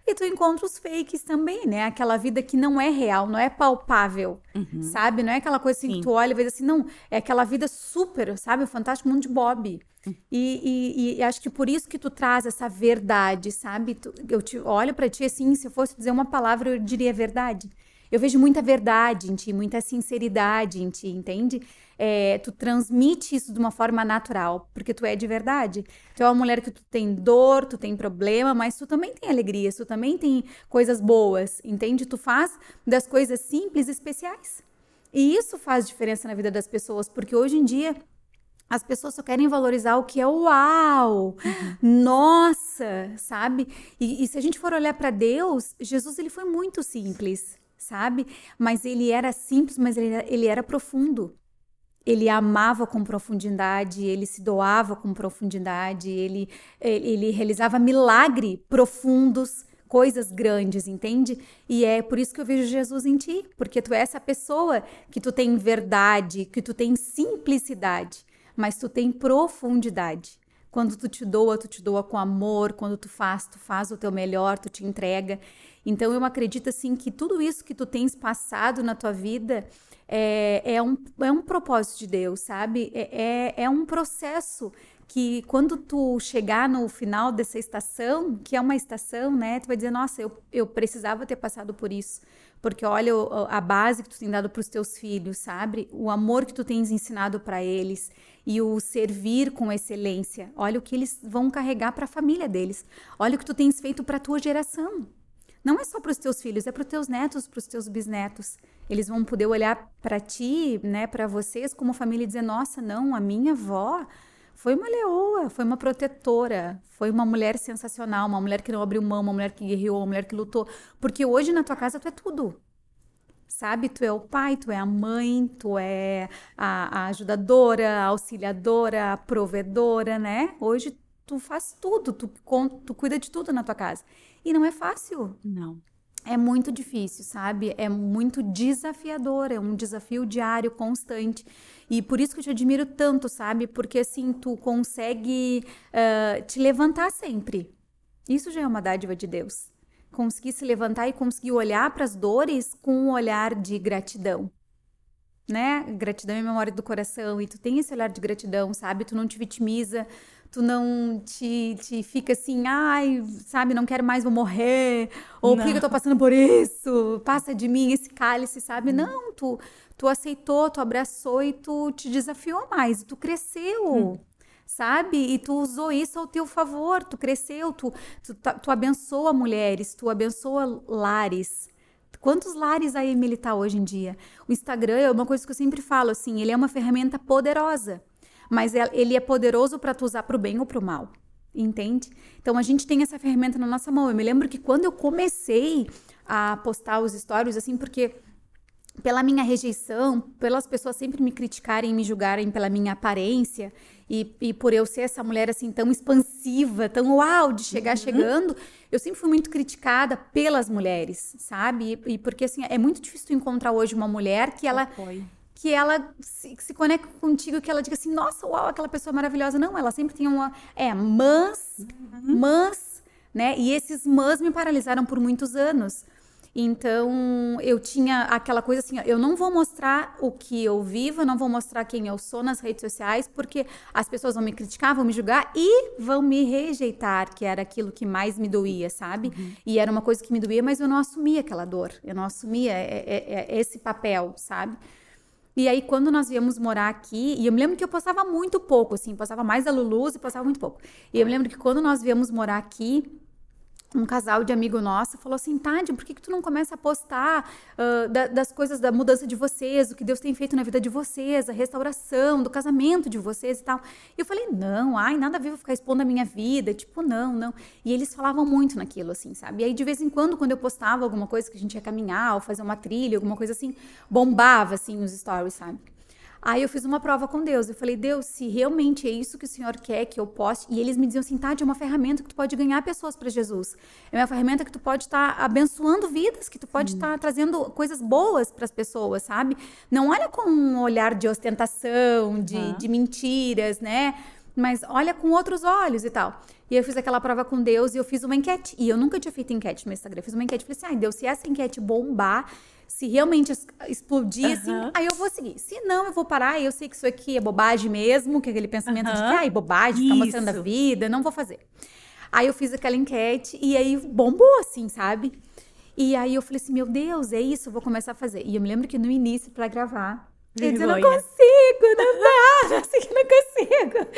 E tu encontra os fakes também, né? Aquela vida que não é real, não é palpável, uhum. sabe? Não é aquela coisa assim Sim. que tu olha e vê assim, não, é aquela vida super, sabe? O fantástico mundo de Bob. Uhum. E, e, e, acho que por isso que tu traz essa verdade, sabe? Tu, eu te olho para ti assim, se eu fosse dizer uma palavra, eu diria verdade. Eu vejo muita verdade em ti, muita sinceridade em ti, entende? É, tu transmite isso de uma forma natural, porque tu é de verdade. Tu é uma mulher que tu tem dor, tu tem problema, mas tu também tem alegria, tu também tem coisas boas, entende? Tu faz das coisas simples especiais. E isso faz diferença na vida das pessoas, porque hoje em dia As pessoas só querem valorizar o que é uau, uhum. nossa, sabe? E, e, se a gente for olhar para Deus, Jesus ele foi muito simples, sabe? Mas ele era simples, mas ele era, ele era profundo. Ele amava com profundidade, ele se doava com profundidade, ele, ele, ele realizava milagres profundos coisas grandes, entende? E é por isso que eu vejo Jesus em ti, porque tu é essa pessoa que tu tem verdade, que tu tem simplicidade mas tu tem profundidade. Quando tu te doa, tu te doa com amor, quando tu faz, tu faz o teu melhor, tu te entrega. Então eu acredito assim que tudo isso que tu tens passado na tua vida é, é, um, é um propósito de Deus, sabe? É, é, é um processo que quando tu chegar no final dessa estação, que é uma estação, né, tu vai dizer, nossa, eu, eu precisava ter passado por isso, porque olha a base que tu tem dado para os teus filhos, sabe? O amor que tu tens ensinado para eles e o servir com excelência. Olha o que eles vão carregar para a família deles. Olha o que tu tens feito para a tua geração. Não é só para os teus filhos, é para os teus netos, para os teus bisnetos. Eles vão poder olhar para ti, né, para vocês como família e dizer: "Nossa, não, a minha avó foi uma leoa, foi uma protetora, foi uma mulher sensacional, uma mulher que não abriu mão, uma mulher que guerreou, uma mulher que lutou, porque hoje na tua casa tu é tudo sabe? Tu é o pai, tu é a mãe, tu é a, a ajudadora, a auxiliadora, a provedora, né? Hoje tu faz tudo, tu, tu cuida de tudo na tua casa. E não é fácil. Não. É muito difícil, sabe? É muito desafiador, é um desafio diário, constante. E por isso que eu te admiro tanto, sabe? Porque assim, tu consegue uh, te levantar sempre. Isso já é uma dádiva de Deus conseguir se levantar e conseguir olhar para as dores com um olhar de gratidão. Né? Gratidão é memória do coração e tu tem esse olhar de gratidão, sabe? Tu não te vitimiza, tu não te, te fica assim, ai, sabe, não quero mais, vou morrer, ou por que eu tô passando por isso? Passa de mim esse cálice, sabe? Hum. Não, tu, tu aceitou, tu abraçou e tu te desafiou mais, tu cresceu. Hum sabe? E tu usou isso ao teu favor, tu cresceu, tu, tu, tu abençoa mulheres, tu abençoa lares. Quantos lares a Emily tá hoje em dia? O Instagram é uma coisa que eu sempre falo, assim, ele é uma ferramenta poderosa, mas é, ele é poderoso para tu usar para o bem ou para o mal, entende? Então a gente tem essa ferramenta na nossa mão. Eu me lembro que quando eu comecei a postar os stories, assim, porque pela minha rejeição, pelas pessoas sempre me criticarem, me julgarem pela minha aparência e, e por eu ser essa mulher assim tão expansiva, tão uau de chegar uhum. chegando, eu sempre fui muito criticada pelas mulheres, sabe? E, e, porque assim é muito difícil encontrar hoje uma mulher que ela Apoio. Que ela se, se conecte contigo, que ela diga assim, nossa, uau, aquela pessoa maravilhosa. Não, ela sempre tem uma é, mas, uhum. mas, né? E esses mas me paralisaram por muitos anos. Então, eu tinha aquela coisa assim, eu não vou mostrar o que eu vivo, eu não vou mostrar quem eu sou nas redes sociais, porque as pessoas vão me criticar, vão me julgar e vão me rejeitar, que era aquilo que mais me doía, sabe? Uhum. E era uma coisa que me doía, mas eu não assumia aquela dor, eu não assumia é, é, é esse papel, sabe? E aí, quando nós viemos morar aqui, e eu me lembro que eu postava muito pouco, assim, postava mais a Luluz e postava muito pouco. E eu me lembro que quando nós viemos morar aqui, um casal de amigo nosso falou assim, Tade, por que, que tu não começa a postar uh, da, das coisas da mudança de vocês, o que Deus tem feito na vida de vocês, a restauração, do casamento de vocês e tal. E eu falei, não, ai, nada a ver, ficar expondo a minha vida, tipo, não, não. E eles falavam muito naquilo, assim, sabe? E aí, de vez em quando, quando eu postava alguma coisa que a gente ia caminhar ou fazer uma trilha, alguma coisa assim, bombava, assim, os stories, sabe? Aí eu fiz uma prova com Deus. Eu falei, Deus, se realmente é isso que o Senhor quer que eu poste. E eles me diziam assim, Tati, é uma ferramenta que tu pode ganhar pessoas para Jesus. É uma ferramenta que tu pode estar tá abençoando vidas, que tu pode estar tá trazendo coisas boas para as pessoas, sabe? Não olha com um olhar de ostentação, de, uhum. de mentiras, né? Mas olha com outros olhos e tal. E eu fiz aquela prova com Deus e eu fiz uma enquete. E eu nunca tinha feito enquete no Instagram. Eu fiz uma enquete e falei assim: ai, Deus, se essa enquete bombar, se realmente explodir, uhum. assim, aí eu vou seguir. Se não, eu vou parar. Eu sei que isso aqui é bobagem mesmo, que é aquele pensamento uhum. de que, ai, bobagem, ficar mostrando a vida, não vou fazer. Aí eu fiz aquela enquete e aí bombou, assim, sabe? E aí eu falei assim, meu Deus, é isso, eu vou começar a fazer. E eu me lembro que no início, para gravar, eu disse, não consigo, não dá, (laughs) assim, não consigo.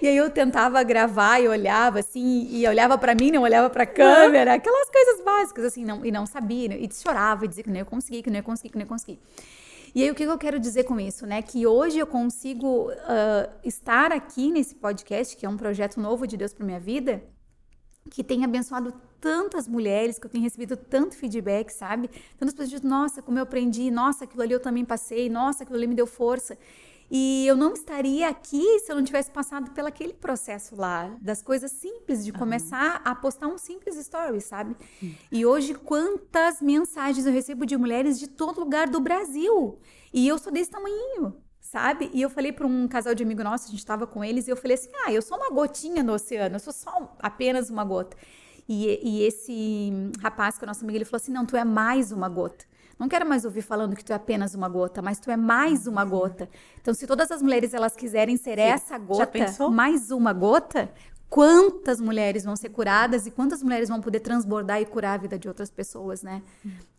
E aí eu tentava gravar e olhava assim, e olhava para mim, não olhava pra câmera, aquelas coisas básicas, assim, não, e não sabia, e chorava, e dizia que não ia conseguir, que não ia conseguir, que não ia conseguir. E aí, o que eu quero dizer com isso, né? Que hoje eu consigo uh, estar aqui nesse podcast, que é um projeto novo de Deus para minha vida, que tem abençoado tantas mulheres, que eu tenho recebido tanto feedback, sabe? Tantas pessoas dizem, nossa, como eu aprendi, nossa, aquilo ali eu também passei, nossa, aquilo ali me deu força. E eu não estaria aqui se eu não tivesse passado pelo aquele processo lá, das coisas simples, de começar uhum. a postar um simples story, sabe? Uhum. E hoje, quantas mensagens eu recebo de mulheres de todo lugar do Brasil. E eu sou desse tamanhinho sabe? E eu falei para um casal de amigo nosso, a gente estava com eles, e eu falei assim: ah, eu sou uma gotinha no oceano, eu sou só apenas uma gota. E, e esse rapaz, que é nosso amigo, ele falou assim: não, tu é mais uma gota. Não quero mais ouvir falando que tu é apenas uma gota, mas tu é mais uma gota. Então, se todas as mulheres elas quiserem ser Sim. essa gota, mais uma gota, quantas mulheres vão ser curadas e quantas mulheres vão poder transbordar e curar a vida de outras pessoas, né?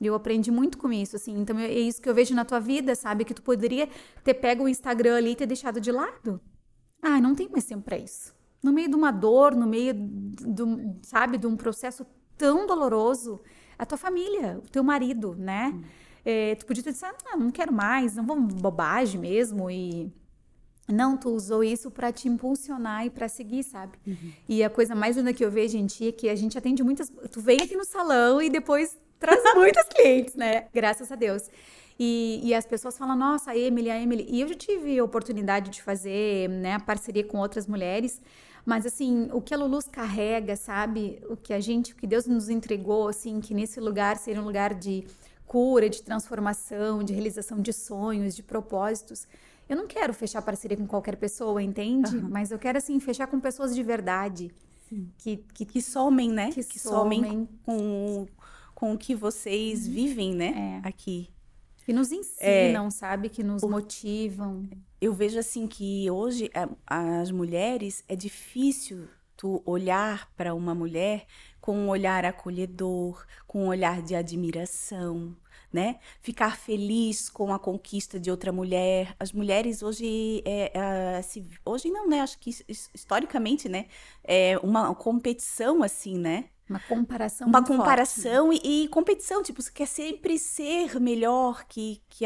E eu aprendi muito com isso, assim. Então é isso que eu vejo na tua vida, sabe? Que tu poderia ter pego o Instagram ali e ter deixado de lado. Ah, não tem mais tempo para isso. No meio de uma dor, no meio do, sabe, de um processo tão doloroso, a tua família, o teu marido, né? Hum. É, tu podia ter dito, ah, não quero mais, não vamos bobagem mesmo e não, tu usou isso para te impulsionar e para seguir, sabe? Uhum. E a coisa mais linda que eu vejo em ti é que a gente atende muitas. Tu vem aqui no salão e depois traz (laughs) muitos clientes, né? Graças a Deus. E, e, as pessoas falam, nossa, a Emily, a Emily. E eu já tive a oportunidade de fazer né, parceria com outras mulheres. Mas, assim, o que a Lulus carrega, sabe? O que a gente, o que Deus nos entregou, assim, que nesse lugar seja um lugar de cura, de transformação, de realização de sonhos, de propósitos eu não quero fechar parceria com qualquer pessoa, entende? Uhum. Mas eu quero, assim, fechar com pessoas de verdade. Que, que, que somem, né? Que, que somem, somem com, com o que vocês uhum. vivem, né? É. Aqui. Que nos ensinam, é. sabe? Que nos motivam. Eu vejo, assim, que hoje as mulheres é difícil tu olhar para uma mulher com um olhar acolhedor, com um olhar de admiração, né? Ficar feliz com a conquista de outra mulher. As mulheres hoje, é, é, se, hoje não, né? Acho que historicamente, né? É uma competição assim, né? Uma comparação. Uma comparação forte, e, e, competição, tipo, você quer sempre ser melhor que, que,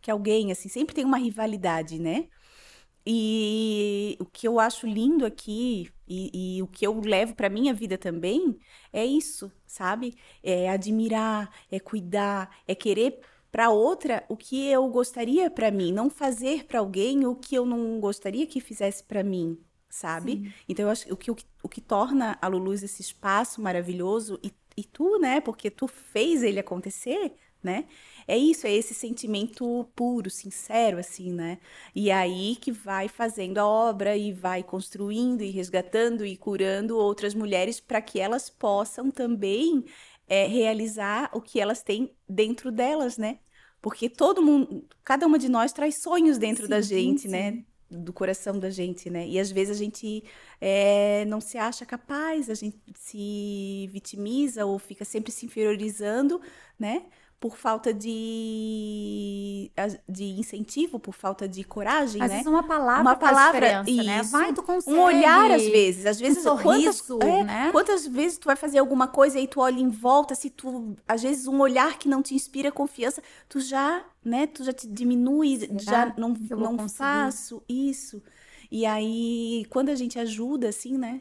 que alguém, assim, sempre tem uma rivalidade, né? E o que eu acho lindo aqui, e, e o que eu levo para minha vida também, é isso, sabe? É admirar, é cuidar, é querer para outra o que eu gostaria para mim, não fazer para alguém o que eu não gostaria que fizesse para mim, sabe? Sim. Então eu acho que o que, o que torna a Luluz esse espaço maravilhoso e, e tu, né? Porque tu fez ele acontecer, né? É isso, é esse sentimento puro, sincero, assim, né? E aí que vai fazendo a obra e vai construindo e resgatando e curando outras mulheres para que elas possam também é, realizar o que elas têm dentro delas, né? Porque todo mundo, cada uma de nós traz sonhos dentro sim, da gente, né? sim. né? do coração da gente, né? E às vezes a gente é, não se acha capaz, a gente se vitimiza ou fica sempre se inferiorizando, né? Por falta de, de incentivo, por falta de coragem, às né? Vezes uma palavra, uma palavra, isso, né? Vai, tu consegue. Um olhar às vezes, às vezes um sorriso, quantas, é, né? Quantas vezes tu vai fazer alguma coisa e tu olha em volta, se tu, às vezes um olhar que não te inspira confiança, tu já, né? Tu já te diminui, Será já não não faço isso. E aí, quando a gente ajuda assim, né?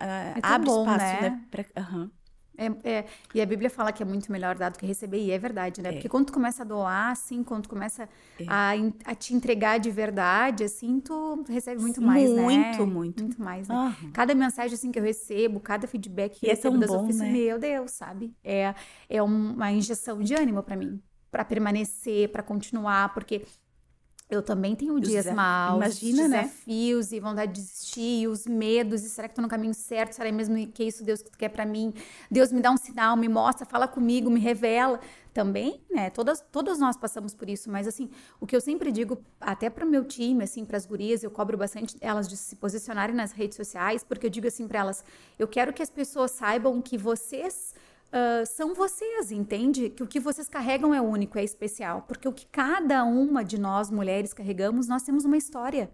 Uh, é abre bom, espaço, né? né? Pra, uhum. É, é, e a Bíblia fala que é muito melhor dar do que receber, e é verdade, né? É. Porque quando tu começa a doar, assim, quando tu começa é. a, a, te entregar de verdade, assim, tu recebe muito mais, muito, né? Muito, muito. Muito mais, né? Uhum. Cada mensagem, assim, que eu recebo, cada feedback que e eu é recebo das bom, oficinas, né? meu Deus, sabe? É, é uma injeção de ânimo para mim, para permanecer, para continuar, porque eu também tenho dias maus, Imagina, né? desafios né? e vontade de desistir, os medos, e será que tô no caminho certo? Será mesmo que é isso Deus que tu quer para mim? Deus me dá um sinal, me mostra, fala comigo, me revela. Também, né? Todas, todas nós passamos por isso, mas assim, o que eu sempre digo, até para o meu time, assim, para as gurias, eu cobro bastante elas de se posicionarem nas redes sociais, porque eu digo assim para elas, eu quero que as pessoas saibam que vocês uh, são vocês, entende? Que o que vocês carregam é único, é especial. Porque o que cada uma de nós, mulheres, carregamos, nós temos uma história.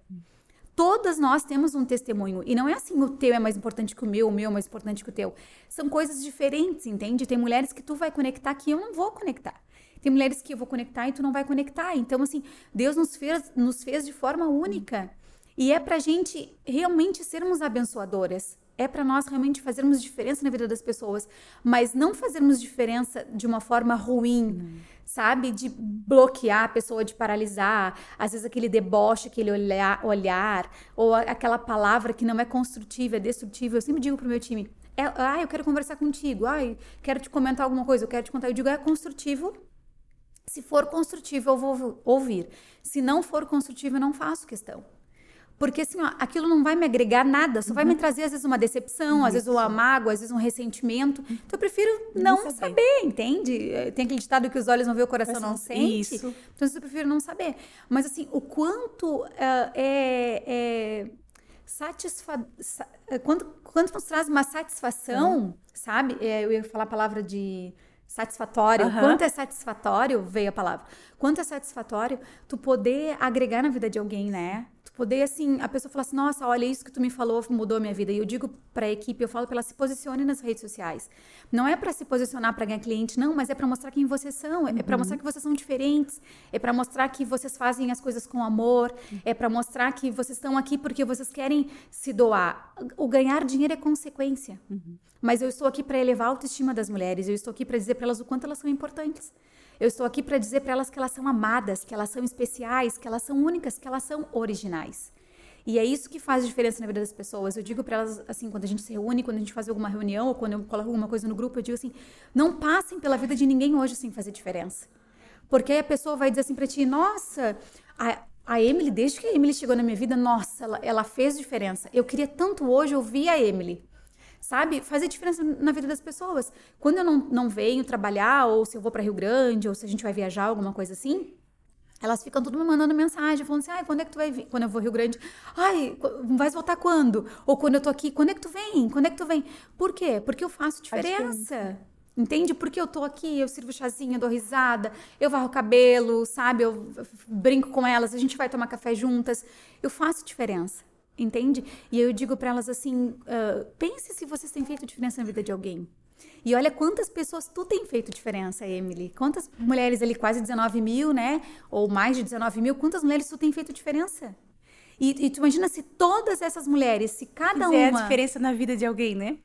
Todas nós temos um testemunho. E não é assim, o teu é mais importante que o meu, o meu é mais importante que o teu. São coisas diferentes, entende? Tem mulheres que tu vai conectar que eu não vou conectar. Tem mulheres que eu vou conectar e tu não vai conectar. Então, assim, Deus nos fez, nos fez de forma única. E é pra gente realmente sermos abençoadoras. É para nós realmente fazermos diferença na vida das pessoas, mas não fazermos diferença de uma forma ruim, sabe? De bloquear a pessoa, de paralisar, às vezes aquele deboche, aquele olhar, olhar ou aquela palavra que não é construtiva, é destrutiva. Eu sempre digo pro meu time: ah, eu quero conversar contigo, ah, quero te comentar alguma coisa, eu quero te contar. Eu digo: é construtivo, se for construtivo, eu vou ouvir. Se não for construtivo, eu não faço questão. Porque assim, ó, aquilo não vai me agregar nada, só uhum. vai me uhum. trazer às vezes uma decepção, Isso. às vezes uma mágoa, às vezes um ressentimento. Então eu prefiro não, não saber. saber. entende? Eh, tem aquele ditado que os olhos não vê, o coração não sente. Isso. Então eu prefiro não saber. Mas assim, o quanto uh, é, é satisfa... Eh, quanto, quanto nos traz uma satisfação, uhum. sabe? Eu ia falar a palavra de satisfatório. Uhum. Quanto é satisfatório, veio a palavra. Quanto é satisfatório tu poder agregar na vida de alguém, né? Poder, assim, a pessoa falar assim, nossa, olha, isso que tu me falou mudou a minha vida. E eu digo para a equipe, eu falo para ela se posicione nas redes sociais. Não é para se posicionar para ganhar cliente, não, mas é para mostrar quem vocês são, é para uhum. mostrar que vocês são diferentes, é para mostrar que vocês fazem as coisas com amor, uhum. é para mostrar que vocês estão aqui porque vocês querem se doar. O ganhar dinheiro é consequência. Uhum. Mas eu estou aqui para elevar a autoestima das mulheres, eu estou aqui para dizer para elas o quanto elas são importantes. Eu estou aqui para dizer para elas que elas são amadas, que elas são especiais, que elas são únicas, que elas são originais. E é isso que faz diferença na vida das pessoas. Eu digo para elas, assim, quando a gente se reúne, quando a gente faz alguma reunião, ou quando eu coloco alguma coisa no grupo, eu digo assim: não passem pela vida de ninguém hoje sem fazer diferença. Porque aí a pessoa vai dizer assim para ti: nossa, a, a Emily, desde que a Emily chegou na minha vida, nossa, ela, ela fez diferença. Eu queria tanto hoje ouvir a Emily sabe? Fazer diferença na vida das pessoas. Quando eu não, não venho trabalhar, ou se eu vou para Rio Grande, ou se a gente vai viajar, alguma coisa assim, elas ficam tudo me mandando mensagem, falando assim, ai, quando é que tu vai vir? Quando eu vou Rio Grande, ai, vais voltar quando? Ou quando eu tô aqui, quando é que tu vem? Quando é que tu vem? Por quê? Porque eu faço diferença. Entende? Porque eu tô aqui, eu sirvo chazinho, eu dou risada, eu varro o cabelo, sabe? Eu brinco com elas, a gente vai tomar café juntas. Eu faço diferença entende? E eu digo para elas assim: uh, pense se vocês têm feito diferença na vida de alguém. E olha quantas pessoas tu tem feito diferença, Emily. Quantas mulheres ali, quase 19 mil, né? Ou mais de 19 mil, quantas mulheres tu tem feito diferença? E, e tu imagina se todas essas mulheres, se cada Fizer uma. a diferença na vida de alguém, né?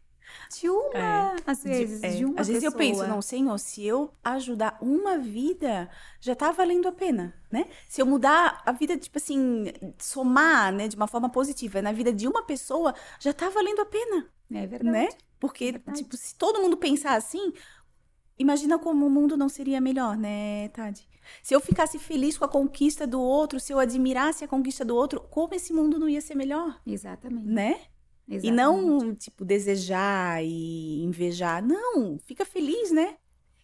De uma, é, às vezes, de, é. de uma Às vezes eu penso, não, Senhor, se eu ajudar uma vida, já tá valendo a pena, né? Se eu mudar a vida, tipo assim, somar, né, de uma forma positiva na vida de uma pessoa, já tá valendo a pena. É verdade. Né? Porque, é verdade. tipo, se todo mundo pensar assim, imagina como o mundo não seria melhor, né, Tadi? Se eu ficasse feliz com a conquista do outro, se eu admirasse a conquista do outro, como esse mundo não ia ser melhor? Exatamente. Né? Exatamente. E não, tipo, desejar e invejar. Não, fica feliz, né?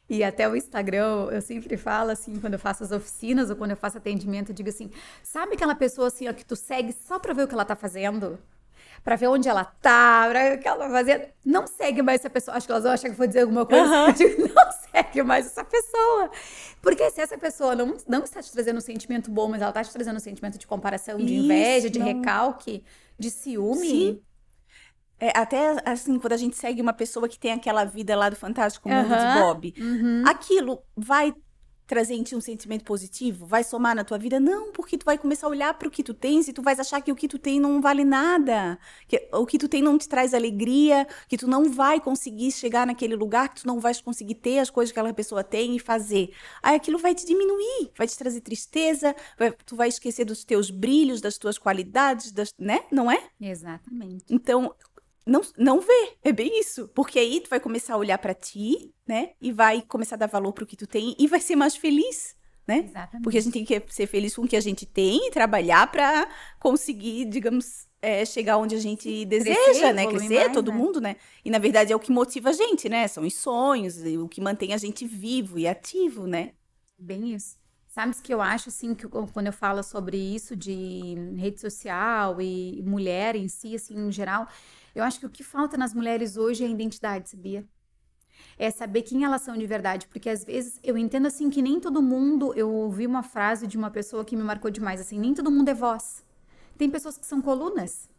E até o Instagram, eu sempre falo assim, quando eu faço as oficinas ou quando eu faço atendimento, eu digo assim: sabe aquela pessoa assim, ó, que tu segue só pra ver o que ela tá fazendo? Pra ver onde ela tá, pra ver o que ela tá fazendo. Não segue mais essa pessoa. Acho que elas vão achar que eu vou dizer alguma coisa. Uhum. (laughs) Eu digo, não segue mais essa pessoa. Porque se essa pessoa não, não está te trazendo um sentimento bom, mas ela está te trazendo um sentimento de comparação, de Isso, inveja, de não. recalque, de ciúme. Sim é, até assim, quando a gente segue uma pessoa que tem aquela vida lá do Fantástico Mundo de Bob, uhum. aquilo vai trazer em ti um sentimento positivo? Vai somar na tua vida? Não, porque tu vai começar a olhar para o que tu tens e tu vais achar que o que tu tem não vale nada. Que o que tu tem não te traz alegria, que tu não vai conseguir chegar naquele lugar, que tu não vais conseguir ter as coisas que aquela pessoa tem e fazer. Aí aquilo vai te diminuir, vai te trazer tristeza, vai, tu vai esquecer dos teus brilhos, das tuas qualidades, das, né? Não é? Exatamente. Então, não, não vê. É bem isso. Porque aí tu vai começar a olhar para ti, né? E vai começar a dar valor pro que tu tem e vai ser mais feliz, né? Exatamente. Porque a gente tem que ser feliz com o que a gente tem e trabalhar para conseguir, digamos, é, chegar onde a gente deseja, Crescer, né? Crescer, mais, todo né? mundo, né? E na verdade é o que motiva a gente, né? São os sonhos, o que mantém a gente vivo e ativo, né? Bem isso. Sabes que eu acho assim que quando eu falo sobre isso de rede social e mulher em si, assim, em geral, eu acho que o que falta nas mulheres hoje é identidade, sabia? É saber quem elas são de verdade, porque às vezes eu entendo assim que nem todo mundo, eu ouvi uma frase de uma pessoa que me marcou demais, assim, nem todo mundo é voz. Tem pessoas que são colunas,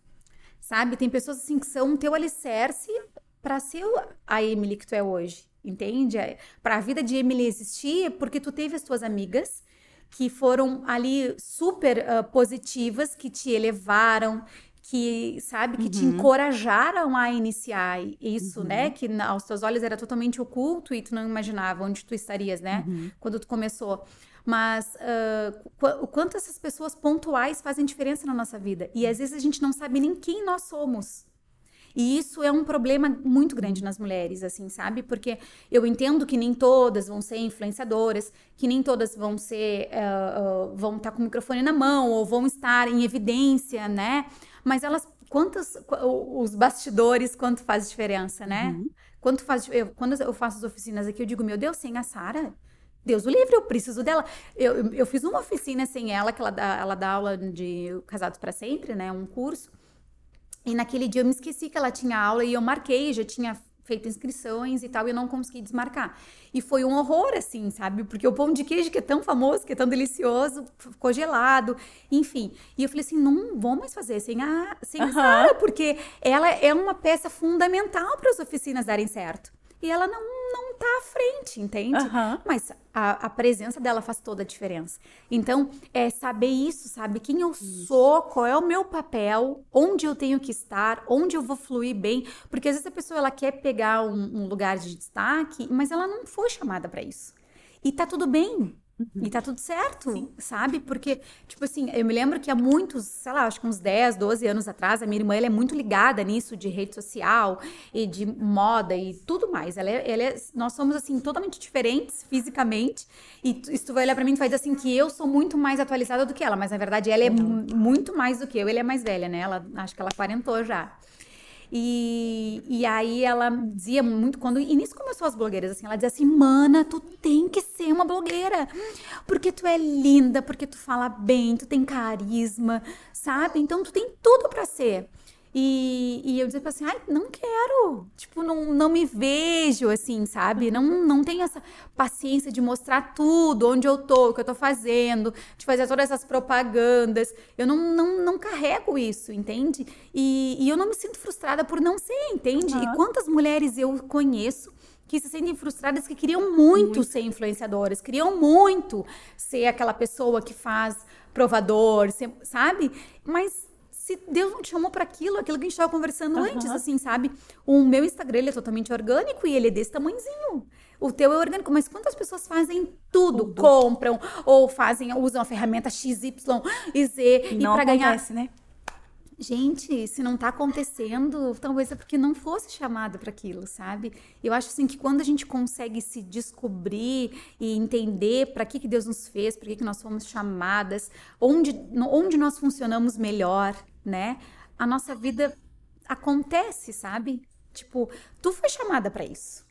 sabe? Tem pessoas assim que são teu alicerce para ser a Emily que tu é hoje. Entende? É, Para a vida de Emily existir, porque tu teve as tuas amigas que foram ali super uh, positivas, que te elevaram, que, sabe, que uhum. te encorajaram a iniciar isso, uhum. né? Que aos teus olhos era totalmente oculto e tu não imaginava onde tu estarias, né? Uhum. Quando tu começou. Mas uh, qu quanto essas pessoas pontuais fazem diferença na nossa vida. E às vezes a gente não sabe nem quem nós somos. E isso é um problema muito grande nas mulheres, assim, sabe? Porque eu entendo que nem todas vão ser influenciadoras, que nem todas vão ser, uh, uh, vão estar com o microfone na mão ou vão estar em evidência, né? Mas elas, quantos, os bastidores, quanto faz diferença, né? Uhum. Quanto faz, eu, quando eu faço as oficinas aqui, eu digo, meu Deus, sem a Sara, Deus o livre, eu preciso dela. Eu, eu fiz uma oficina sem ela, que ela dá, ela dá aula de Casados para Sempre, né? Um curso. E naquele dia eu me esqueci que ela tinha aula e eu marquei, já tinha feito inscrições e tal, e eu não consegui desmarcar. E foi um horror, assim, sabe? Porque o pão de queijo, que é tão famoso, que é tão delicioso, ficou gelado, enfim. E eu falei assim: não vou mais fazer sem a, sem a Sara, porque ela é uma peça fundamental para as oficinas darem certo e ela não, não tá à frente, entende? Uhum. Mas a, a, presença dela faz toda a diferença. Então, é saber isso, sabe? Quem eu sou, qual é o meu papel, onde eu tenho que estar, onde eu vou fluir bem. Porque às vezes a pessoa ela quer pegar um, um lugar de destaque, mas ela não foi chamada para isso. E tá tudo bem. Uhum. E tá tudo certo, Sim. sabe? Porque, tipo assim, eu me lembro que há muitos, sei lá, acho que uns 10, 12 anos atrás, a minha irmã ela é muito ligada nisso de rede social e de moda e tudo mais. Ela é, ela é, nós somos, assim, totalmente diferentes fisicamente. E tu, se tu vai olhar pra mim, tu vai dizer assim que eu sou muito mais atualizada do que ela, mas na verdade ela é uhum. muito mais do que eu. Ele é mais velha, né? Ela, acho que ela quarentou já. E, e aí ela dizia muito, quando início começou as blogueiras, assim, ela dizia assim, mana, tu tem que ser uma blogueira, porque tu é linda, porque tu fala bem, tu tem carisma, sabe? Então tu tem tudo para ser. E, e eu dizia assim, ai, não quero, tipo, não, não me vejo assim, sabe? Não, não tenho essa paciência de mostrar tudo, onde eu tô, o que eu tô fazendo, de fazer todas essas propagandas. Eu não, não, não carrego isso, entende? E, e eu não me sinto frustrada por não ser, entende? Uhum. E quantas mulheres eu conheço que se sentem frustradas, que queriam muito, muito, ser influenciadoras, queriam muito ser aquela pessoa que faz provador, sabe? Mas se Deus não te chamou para aquilo, aquilo que a gente estava conversando uhum. antes, assim, sabe? O meu Instagram ele é totalmente orgânico e ele é desse tamanhozinho. O teu é orgânico, mas quantas pessoas fazem tudo, tudo. compram ou fazem, usam a ferramenta XY e Z e, para ganhar, né? Gente, se não tá acontecendo, talvez é porque não fosse chamado para aquilo, sabe? Eu acho assim que quando a gente consegue se descobrir e entender para que, que Deus nos fez, para que, que nós fomos chamadas, onde, onde nós funcionamos melhor, né? A nossa vida acontece, sabe? Tipo, tu foi chamada para isso.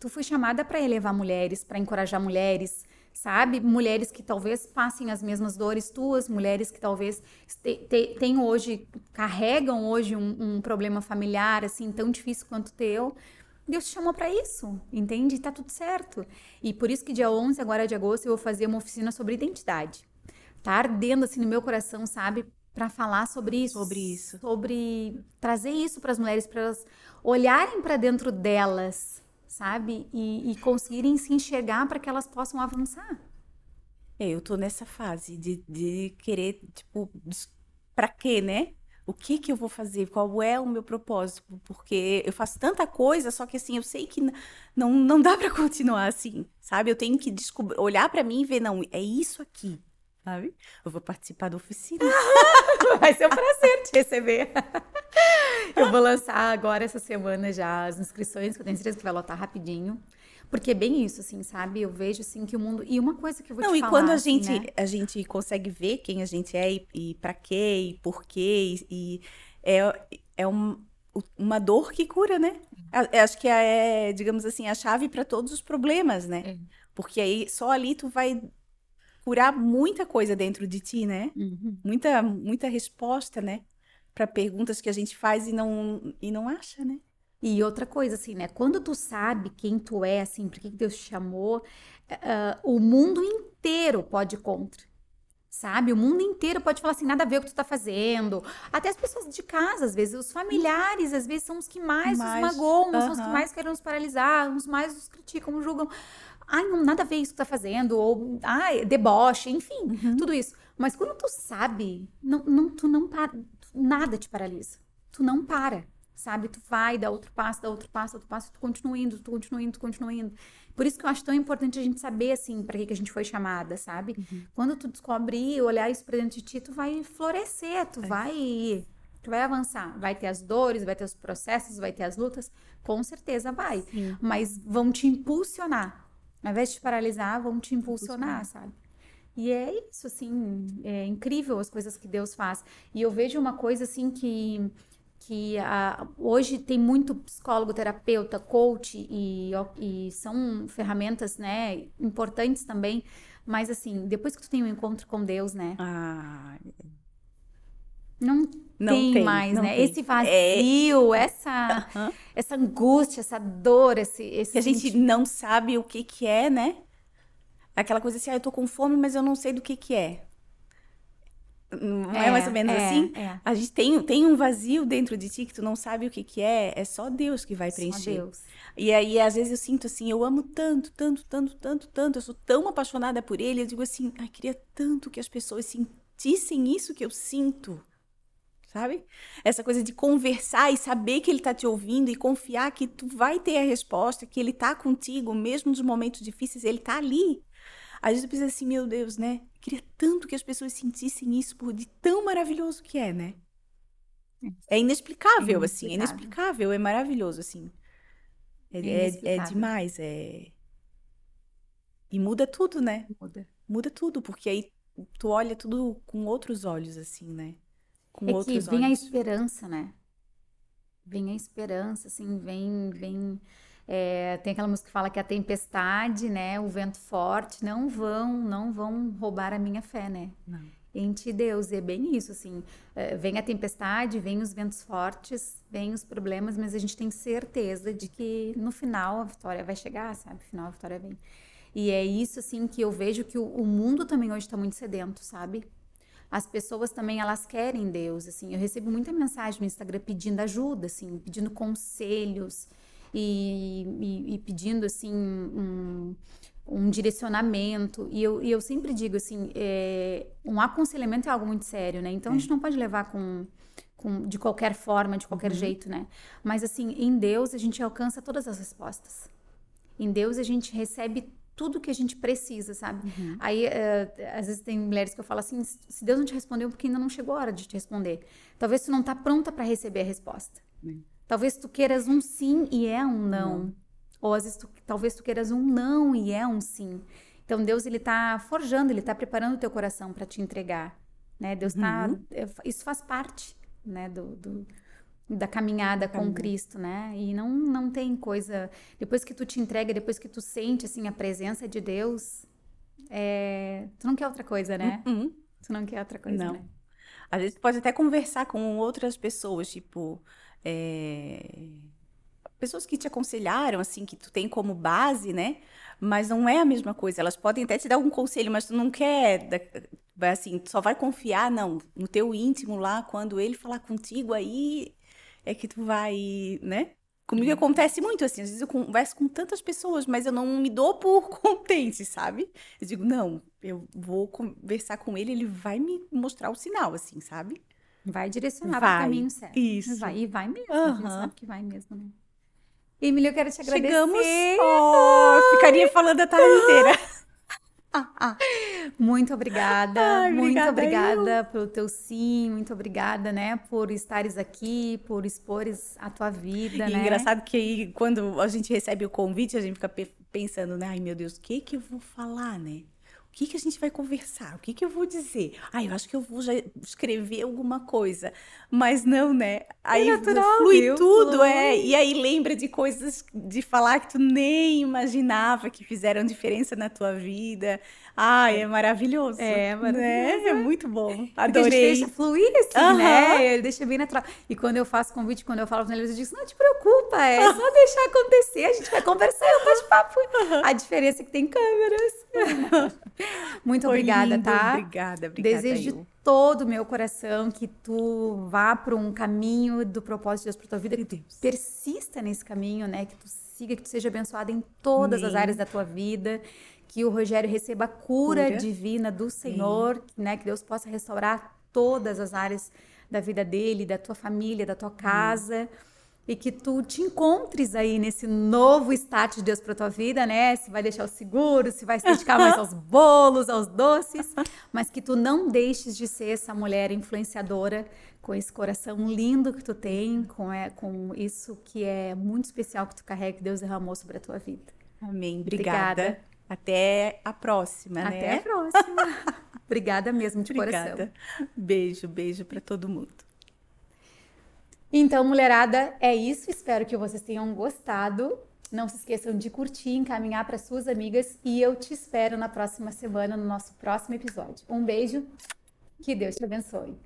Tu foi chamada para elevar mulheres, para encorajar mulheres, sabe? Mulheres que talvez passem as mesmas dores tuas, mulheres que talvez tenham hoje, carregam hoje um, um, problema familiar assim tão difícil quanto o teu. Deus te chamou para isso, entende? Tá tudo certo. E por isso que dia 11 agora de agosto eu vou fazer uma oficina sobre identidade. Tá ardendo assim no meu coração, sabe? Para falar sobre isso, sobre isso, sobre trazer isso para as mulheres para elas olharem para dentro delas, sabe? E, e conseguirem se enxergar para que elas possam avançar. É, eu tô nessa fase de, de querer, tipo, para quê, né? O que que eu vou fazer? Qual é o meu propósito? Porque eu faço tanta coisa, só que assim, eu sei que não, não dá para (laughs) continuar assim, sabe? Eu tenho que descobrir, olhar para mim e ver, não, é isso aqui, sabe? Eu vou participar da oficina. (laughs) Vai ser um prazer te receber. (laughs) (laughs) eu vou lançar agora essa semana já as inscrições, que eu tenho certeza que vai lotar rapidinho. Porque é bem isso, assim, sabe? Eu vejo, assim, que o mundo... E uma coisa que eu vou Não, te falar... Não, e quando a assim, gente, né? a gente consegue ver quem a gente é e, e para quê e por quê e, e é, é um, uma dor que cura, né? É. Acho que é, digamos assim, a chave para todos os problemas, né? É. Porque aí só ali tu vai curar muita coisa dentro de ti, né? Uhum. Muita, muita resposta, né? Para perguntas que a gente faz e não, e não acha, né? E outra coisa, assim, né? Quando tu sabe quem tu é, assim, por que Deus te chamou, uh, o mundo inteiro pode ir contra. sabe? O mundo inteiro pode falar assim, nada a ver o que tu tá fazendo. Até as pessoas de casa, às vezes, os familiares, às vezes, são os que mais, mais nos magoam, uh -huh. são os que mais querem nos paralisar, os mais nos criticam, julgam. Ai, não, nada a ver isso que tu tá fazendo, ou ai, deboche, enfim, uhum. tudo isso. Mas quando tu sabe, não, não, tu não para, nada te paralisa. Tu não para, sabe? Tu vai, dá outro passo, dá outro passo, outro passo, tu continua indo, tu continua indo, tu continua indo. Por isso que eu acho tão importante a gente saber, assim, para que, que a gente foi chamada, sabe? Uhum. Quando tu descobrir, olhar isso pra dentro de ti, tu vai florescer, tu é. vai tu vai avançar. Vai ter as dores, vai ter os processos, vai ter as lutas, com certeza vai. Sim. Mas vão te impulsionar. Ao invés de te paralisar, vão te impulsionar, sabe? E é isso, assim, é incrível as coisas que Deus faz. E eu vejo uma coisa, assim, que que a, hoje tem muito psicólogo, terapeuta, coach e, e são ferramentas, né, importantes também. Mas assim, depois que tu tem um encontro com Deus, né? Ah, não, não tem, tem mais, não né? Tem. Esse vazio, é... essa, uhum. essa angústia, essa dor, esse, esse que a gente não sabe o que que é, né? Aquela coisa assim, ah, eu tô com fome, mas eu não sei do que que é. Não é, é mais ou menos é, assim? É. A gente tem, tem um vazio dentro de ti que tu não sabe o que que é, é só Deus que vai preencher. Só Deus. E aí, às vezes eu sinto assim, eu amo tanto, tanto, tanto, tanto, tanto, eu sou tão apaixonada por ele, eu digo assim, ai, queria tanto que as pessoas sentissem isso que eu sinto. Sabe? Essa coisa de conversar e saber que ele tá te ouvindo e confiar que tu vai ter a resposta, que ele tá contigo, mesmo nos momentos difíceis, ele tá ali. Às vezes eu penso assim, meu Deus, né? Queria tanto que as pessoas sentissem isso por de tão maravilhoso que é, né? É inexplicável, é assim, é inexplicável, é maravilhoso, assim. É, é, é, demais, é. E muda tudo, né? Muda. Muda tudo, porque aí tu olha tudo com outros olhos, assim, né? Com é outros que vem olhos. a esperança, né? Vem a esperança, assim, vem, vem é, tem aquela música que fala que a tempestade, né, o vento forte, não vão, não vão roubar a minha fé, né? Não. Em ti, Deus, e é bem isso, assim, é, vem a tempestade, vem os ventos fortes, vem os problemas, mas a gente tem certeza de que no final a vitória vai chegar, sabe? No final a vitória vem. E é isso, assim, que eu vejo que o, o mundo também hoje está muito sedento, sabe? as pessoas também elas querem Deus assim eu recebo muita mensagem no Instagram pedindo ajuda assim pedindo conselhos e, e, e pedindo assim um, um direcionamento. E eu, e eu sempre digo assim, é, um aconselhamento é algo muito sério, né? Então é. a gente não pode levar com, com de qualquer forma, de qualquer uhum. jeito, né? Mas assim, em Deus a gente alcança todas as respostas. Em Deus a gente recebe tudo que a gente precisa, sabe? Uhum. Aí, uh, às vezes tem mulheres que eu falo assim, se Deus não te respondeu, porque ainda não chegou a hora de te responder. Talvez tu não tá pronta para receber a resposta. Uhum. Talvez tu queiras um sim e é um não. não. Ou às vezes tu, talvez tu queiras um não e é um sim. Então Deus ele tá forjando, ele tá preparando o teu coração para te entregar, né? Deus tá uhum. É, isso faz parte, né, do, do da caminhada com Cristo, né? E não não tem coisa depois que tu te entrega, depois que tu sente assim a presença de Deus, é... tu não quer outra coisa, né? Uhum. Tu não quer outra coisa, não. né? Às vezes tu pode até conversar com outras pessoas, tipo, é, pessoas que te aconselharam, assim, que tu tem como base, né? Mas não é a mesma coisa. Elas podem até te dar um conselho, mas tu não quer, assim, só vai confiar, não, no teu íntimo lá, quando ele falar contigo, aí é que tu vai, né? Comigo uhum. acontece muito assim, às vezes eu converso com tantas pessoas, mas eu não me dou por (laughs) contente, sabe? Eu digo, não, eu vou conversar com ele, ele vai me mostrar o sinal, assim, sabe? Vai direcionar para o caminho certo. Isso. Vai, e vai mesmo. Uhum. A gente sabe que vai mesmo, né? Emília, eu quero te agradecer. Chegamos. Oh, ficaria falando a tarde inteira. (laughs) Ah, ah. Muito obrigada, Ai, muito obrigada, pelo teu sim, muito obrigada, né, por estares aqui, por expores a tua vida, e né? engraçado que aí, quando a gente recebe o convite, a gente fica pensando, né, ai meu Deus, o que que eu vou falar, né? Que, que a gente vai conversar? O que, que eu vou dizer? Ah, eu acho que eu vou já escrever alguma coisa. Mas não, né? Aí é natural, flui viu? tudo, flui. é. E aí lembra de coisas de falar que tu nem imaginava que fizeram diferença na tua vida. Ai, é maravilhoso. É, maravilhoso. Né? É muito bom. Adorei. Porque deixa fluir, assim, uhum. né? Ele deixa bem natural. E quando eu faço convite, quando eu falo com eles, eu digo, não te preocupa, é só deixar acontecer, a gente vai conversar, eu faço papo. Uhum. A diferença é que tem câmeras. (laughs) Muito Foi obrigada, lindo. tá? Obrigada, obrigada. Desejo de eu. todo o meu coração que tu vá para um caminho do propósito de Deus para tua vida, que tu persista nesse caminho, né? Que tu siga, que tu seja abençoada em todas as Amém. áreas da tua vida, que o Rogério receba a cura, Cura. divina do Senhor, né? Que Deus possa restaurar todas as áreas da vida dele, da tua família, da tua casa. E que tu te encontres aí nesse novo start de Deus para tua vida, né? Se vai deixar o seguro, se vai se dedicar mais aos (laughs) bolos, aos doces, mas que tu não deixes de ser essa mulher influenciadora com esse coração lindo que tu tem, com, é, com isso que é muito especial que tu carrega, que Deus derramou sobre a tua vida. Amém. Obrigada. Obrigada. Até a próxima, Até né? a próxima. (laughs) Obrigada mesmo de coração. Obrigada. Beijo, beijo para todo mundo. Então, mulherada, é isso. Espero que vocês tenham gostado. Não se esqueçam de curtir, encaminhar para suas amigas e eu te espero na próxima semana no nosso próximo episódio. Um beijo. Que Deus te abençoe.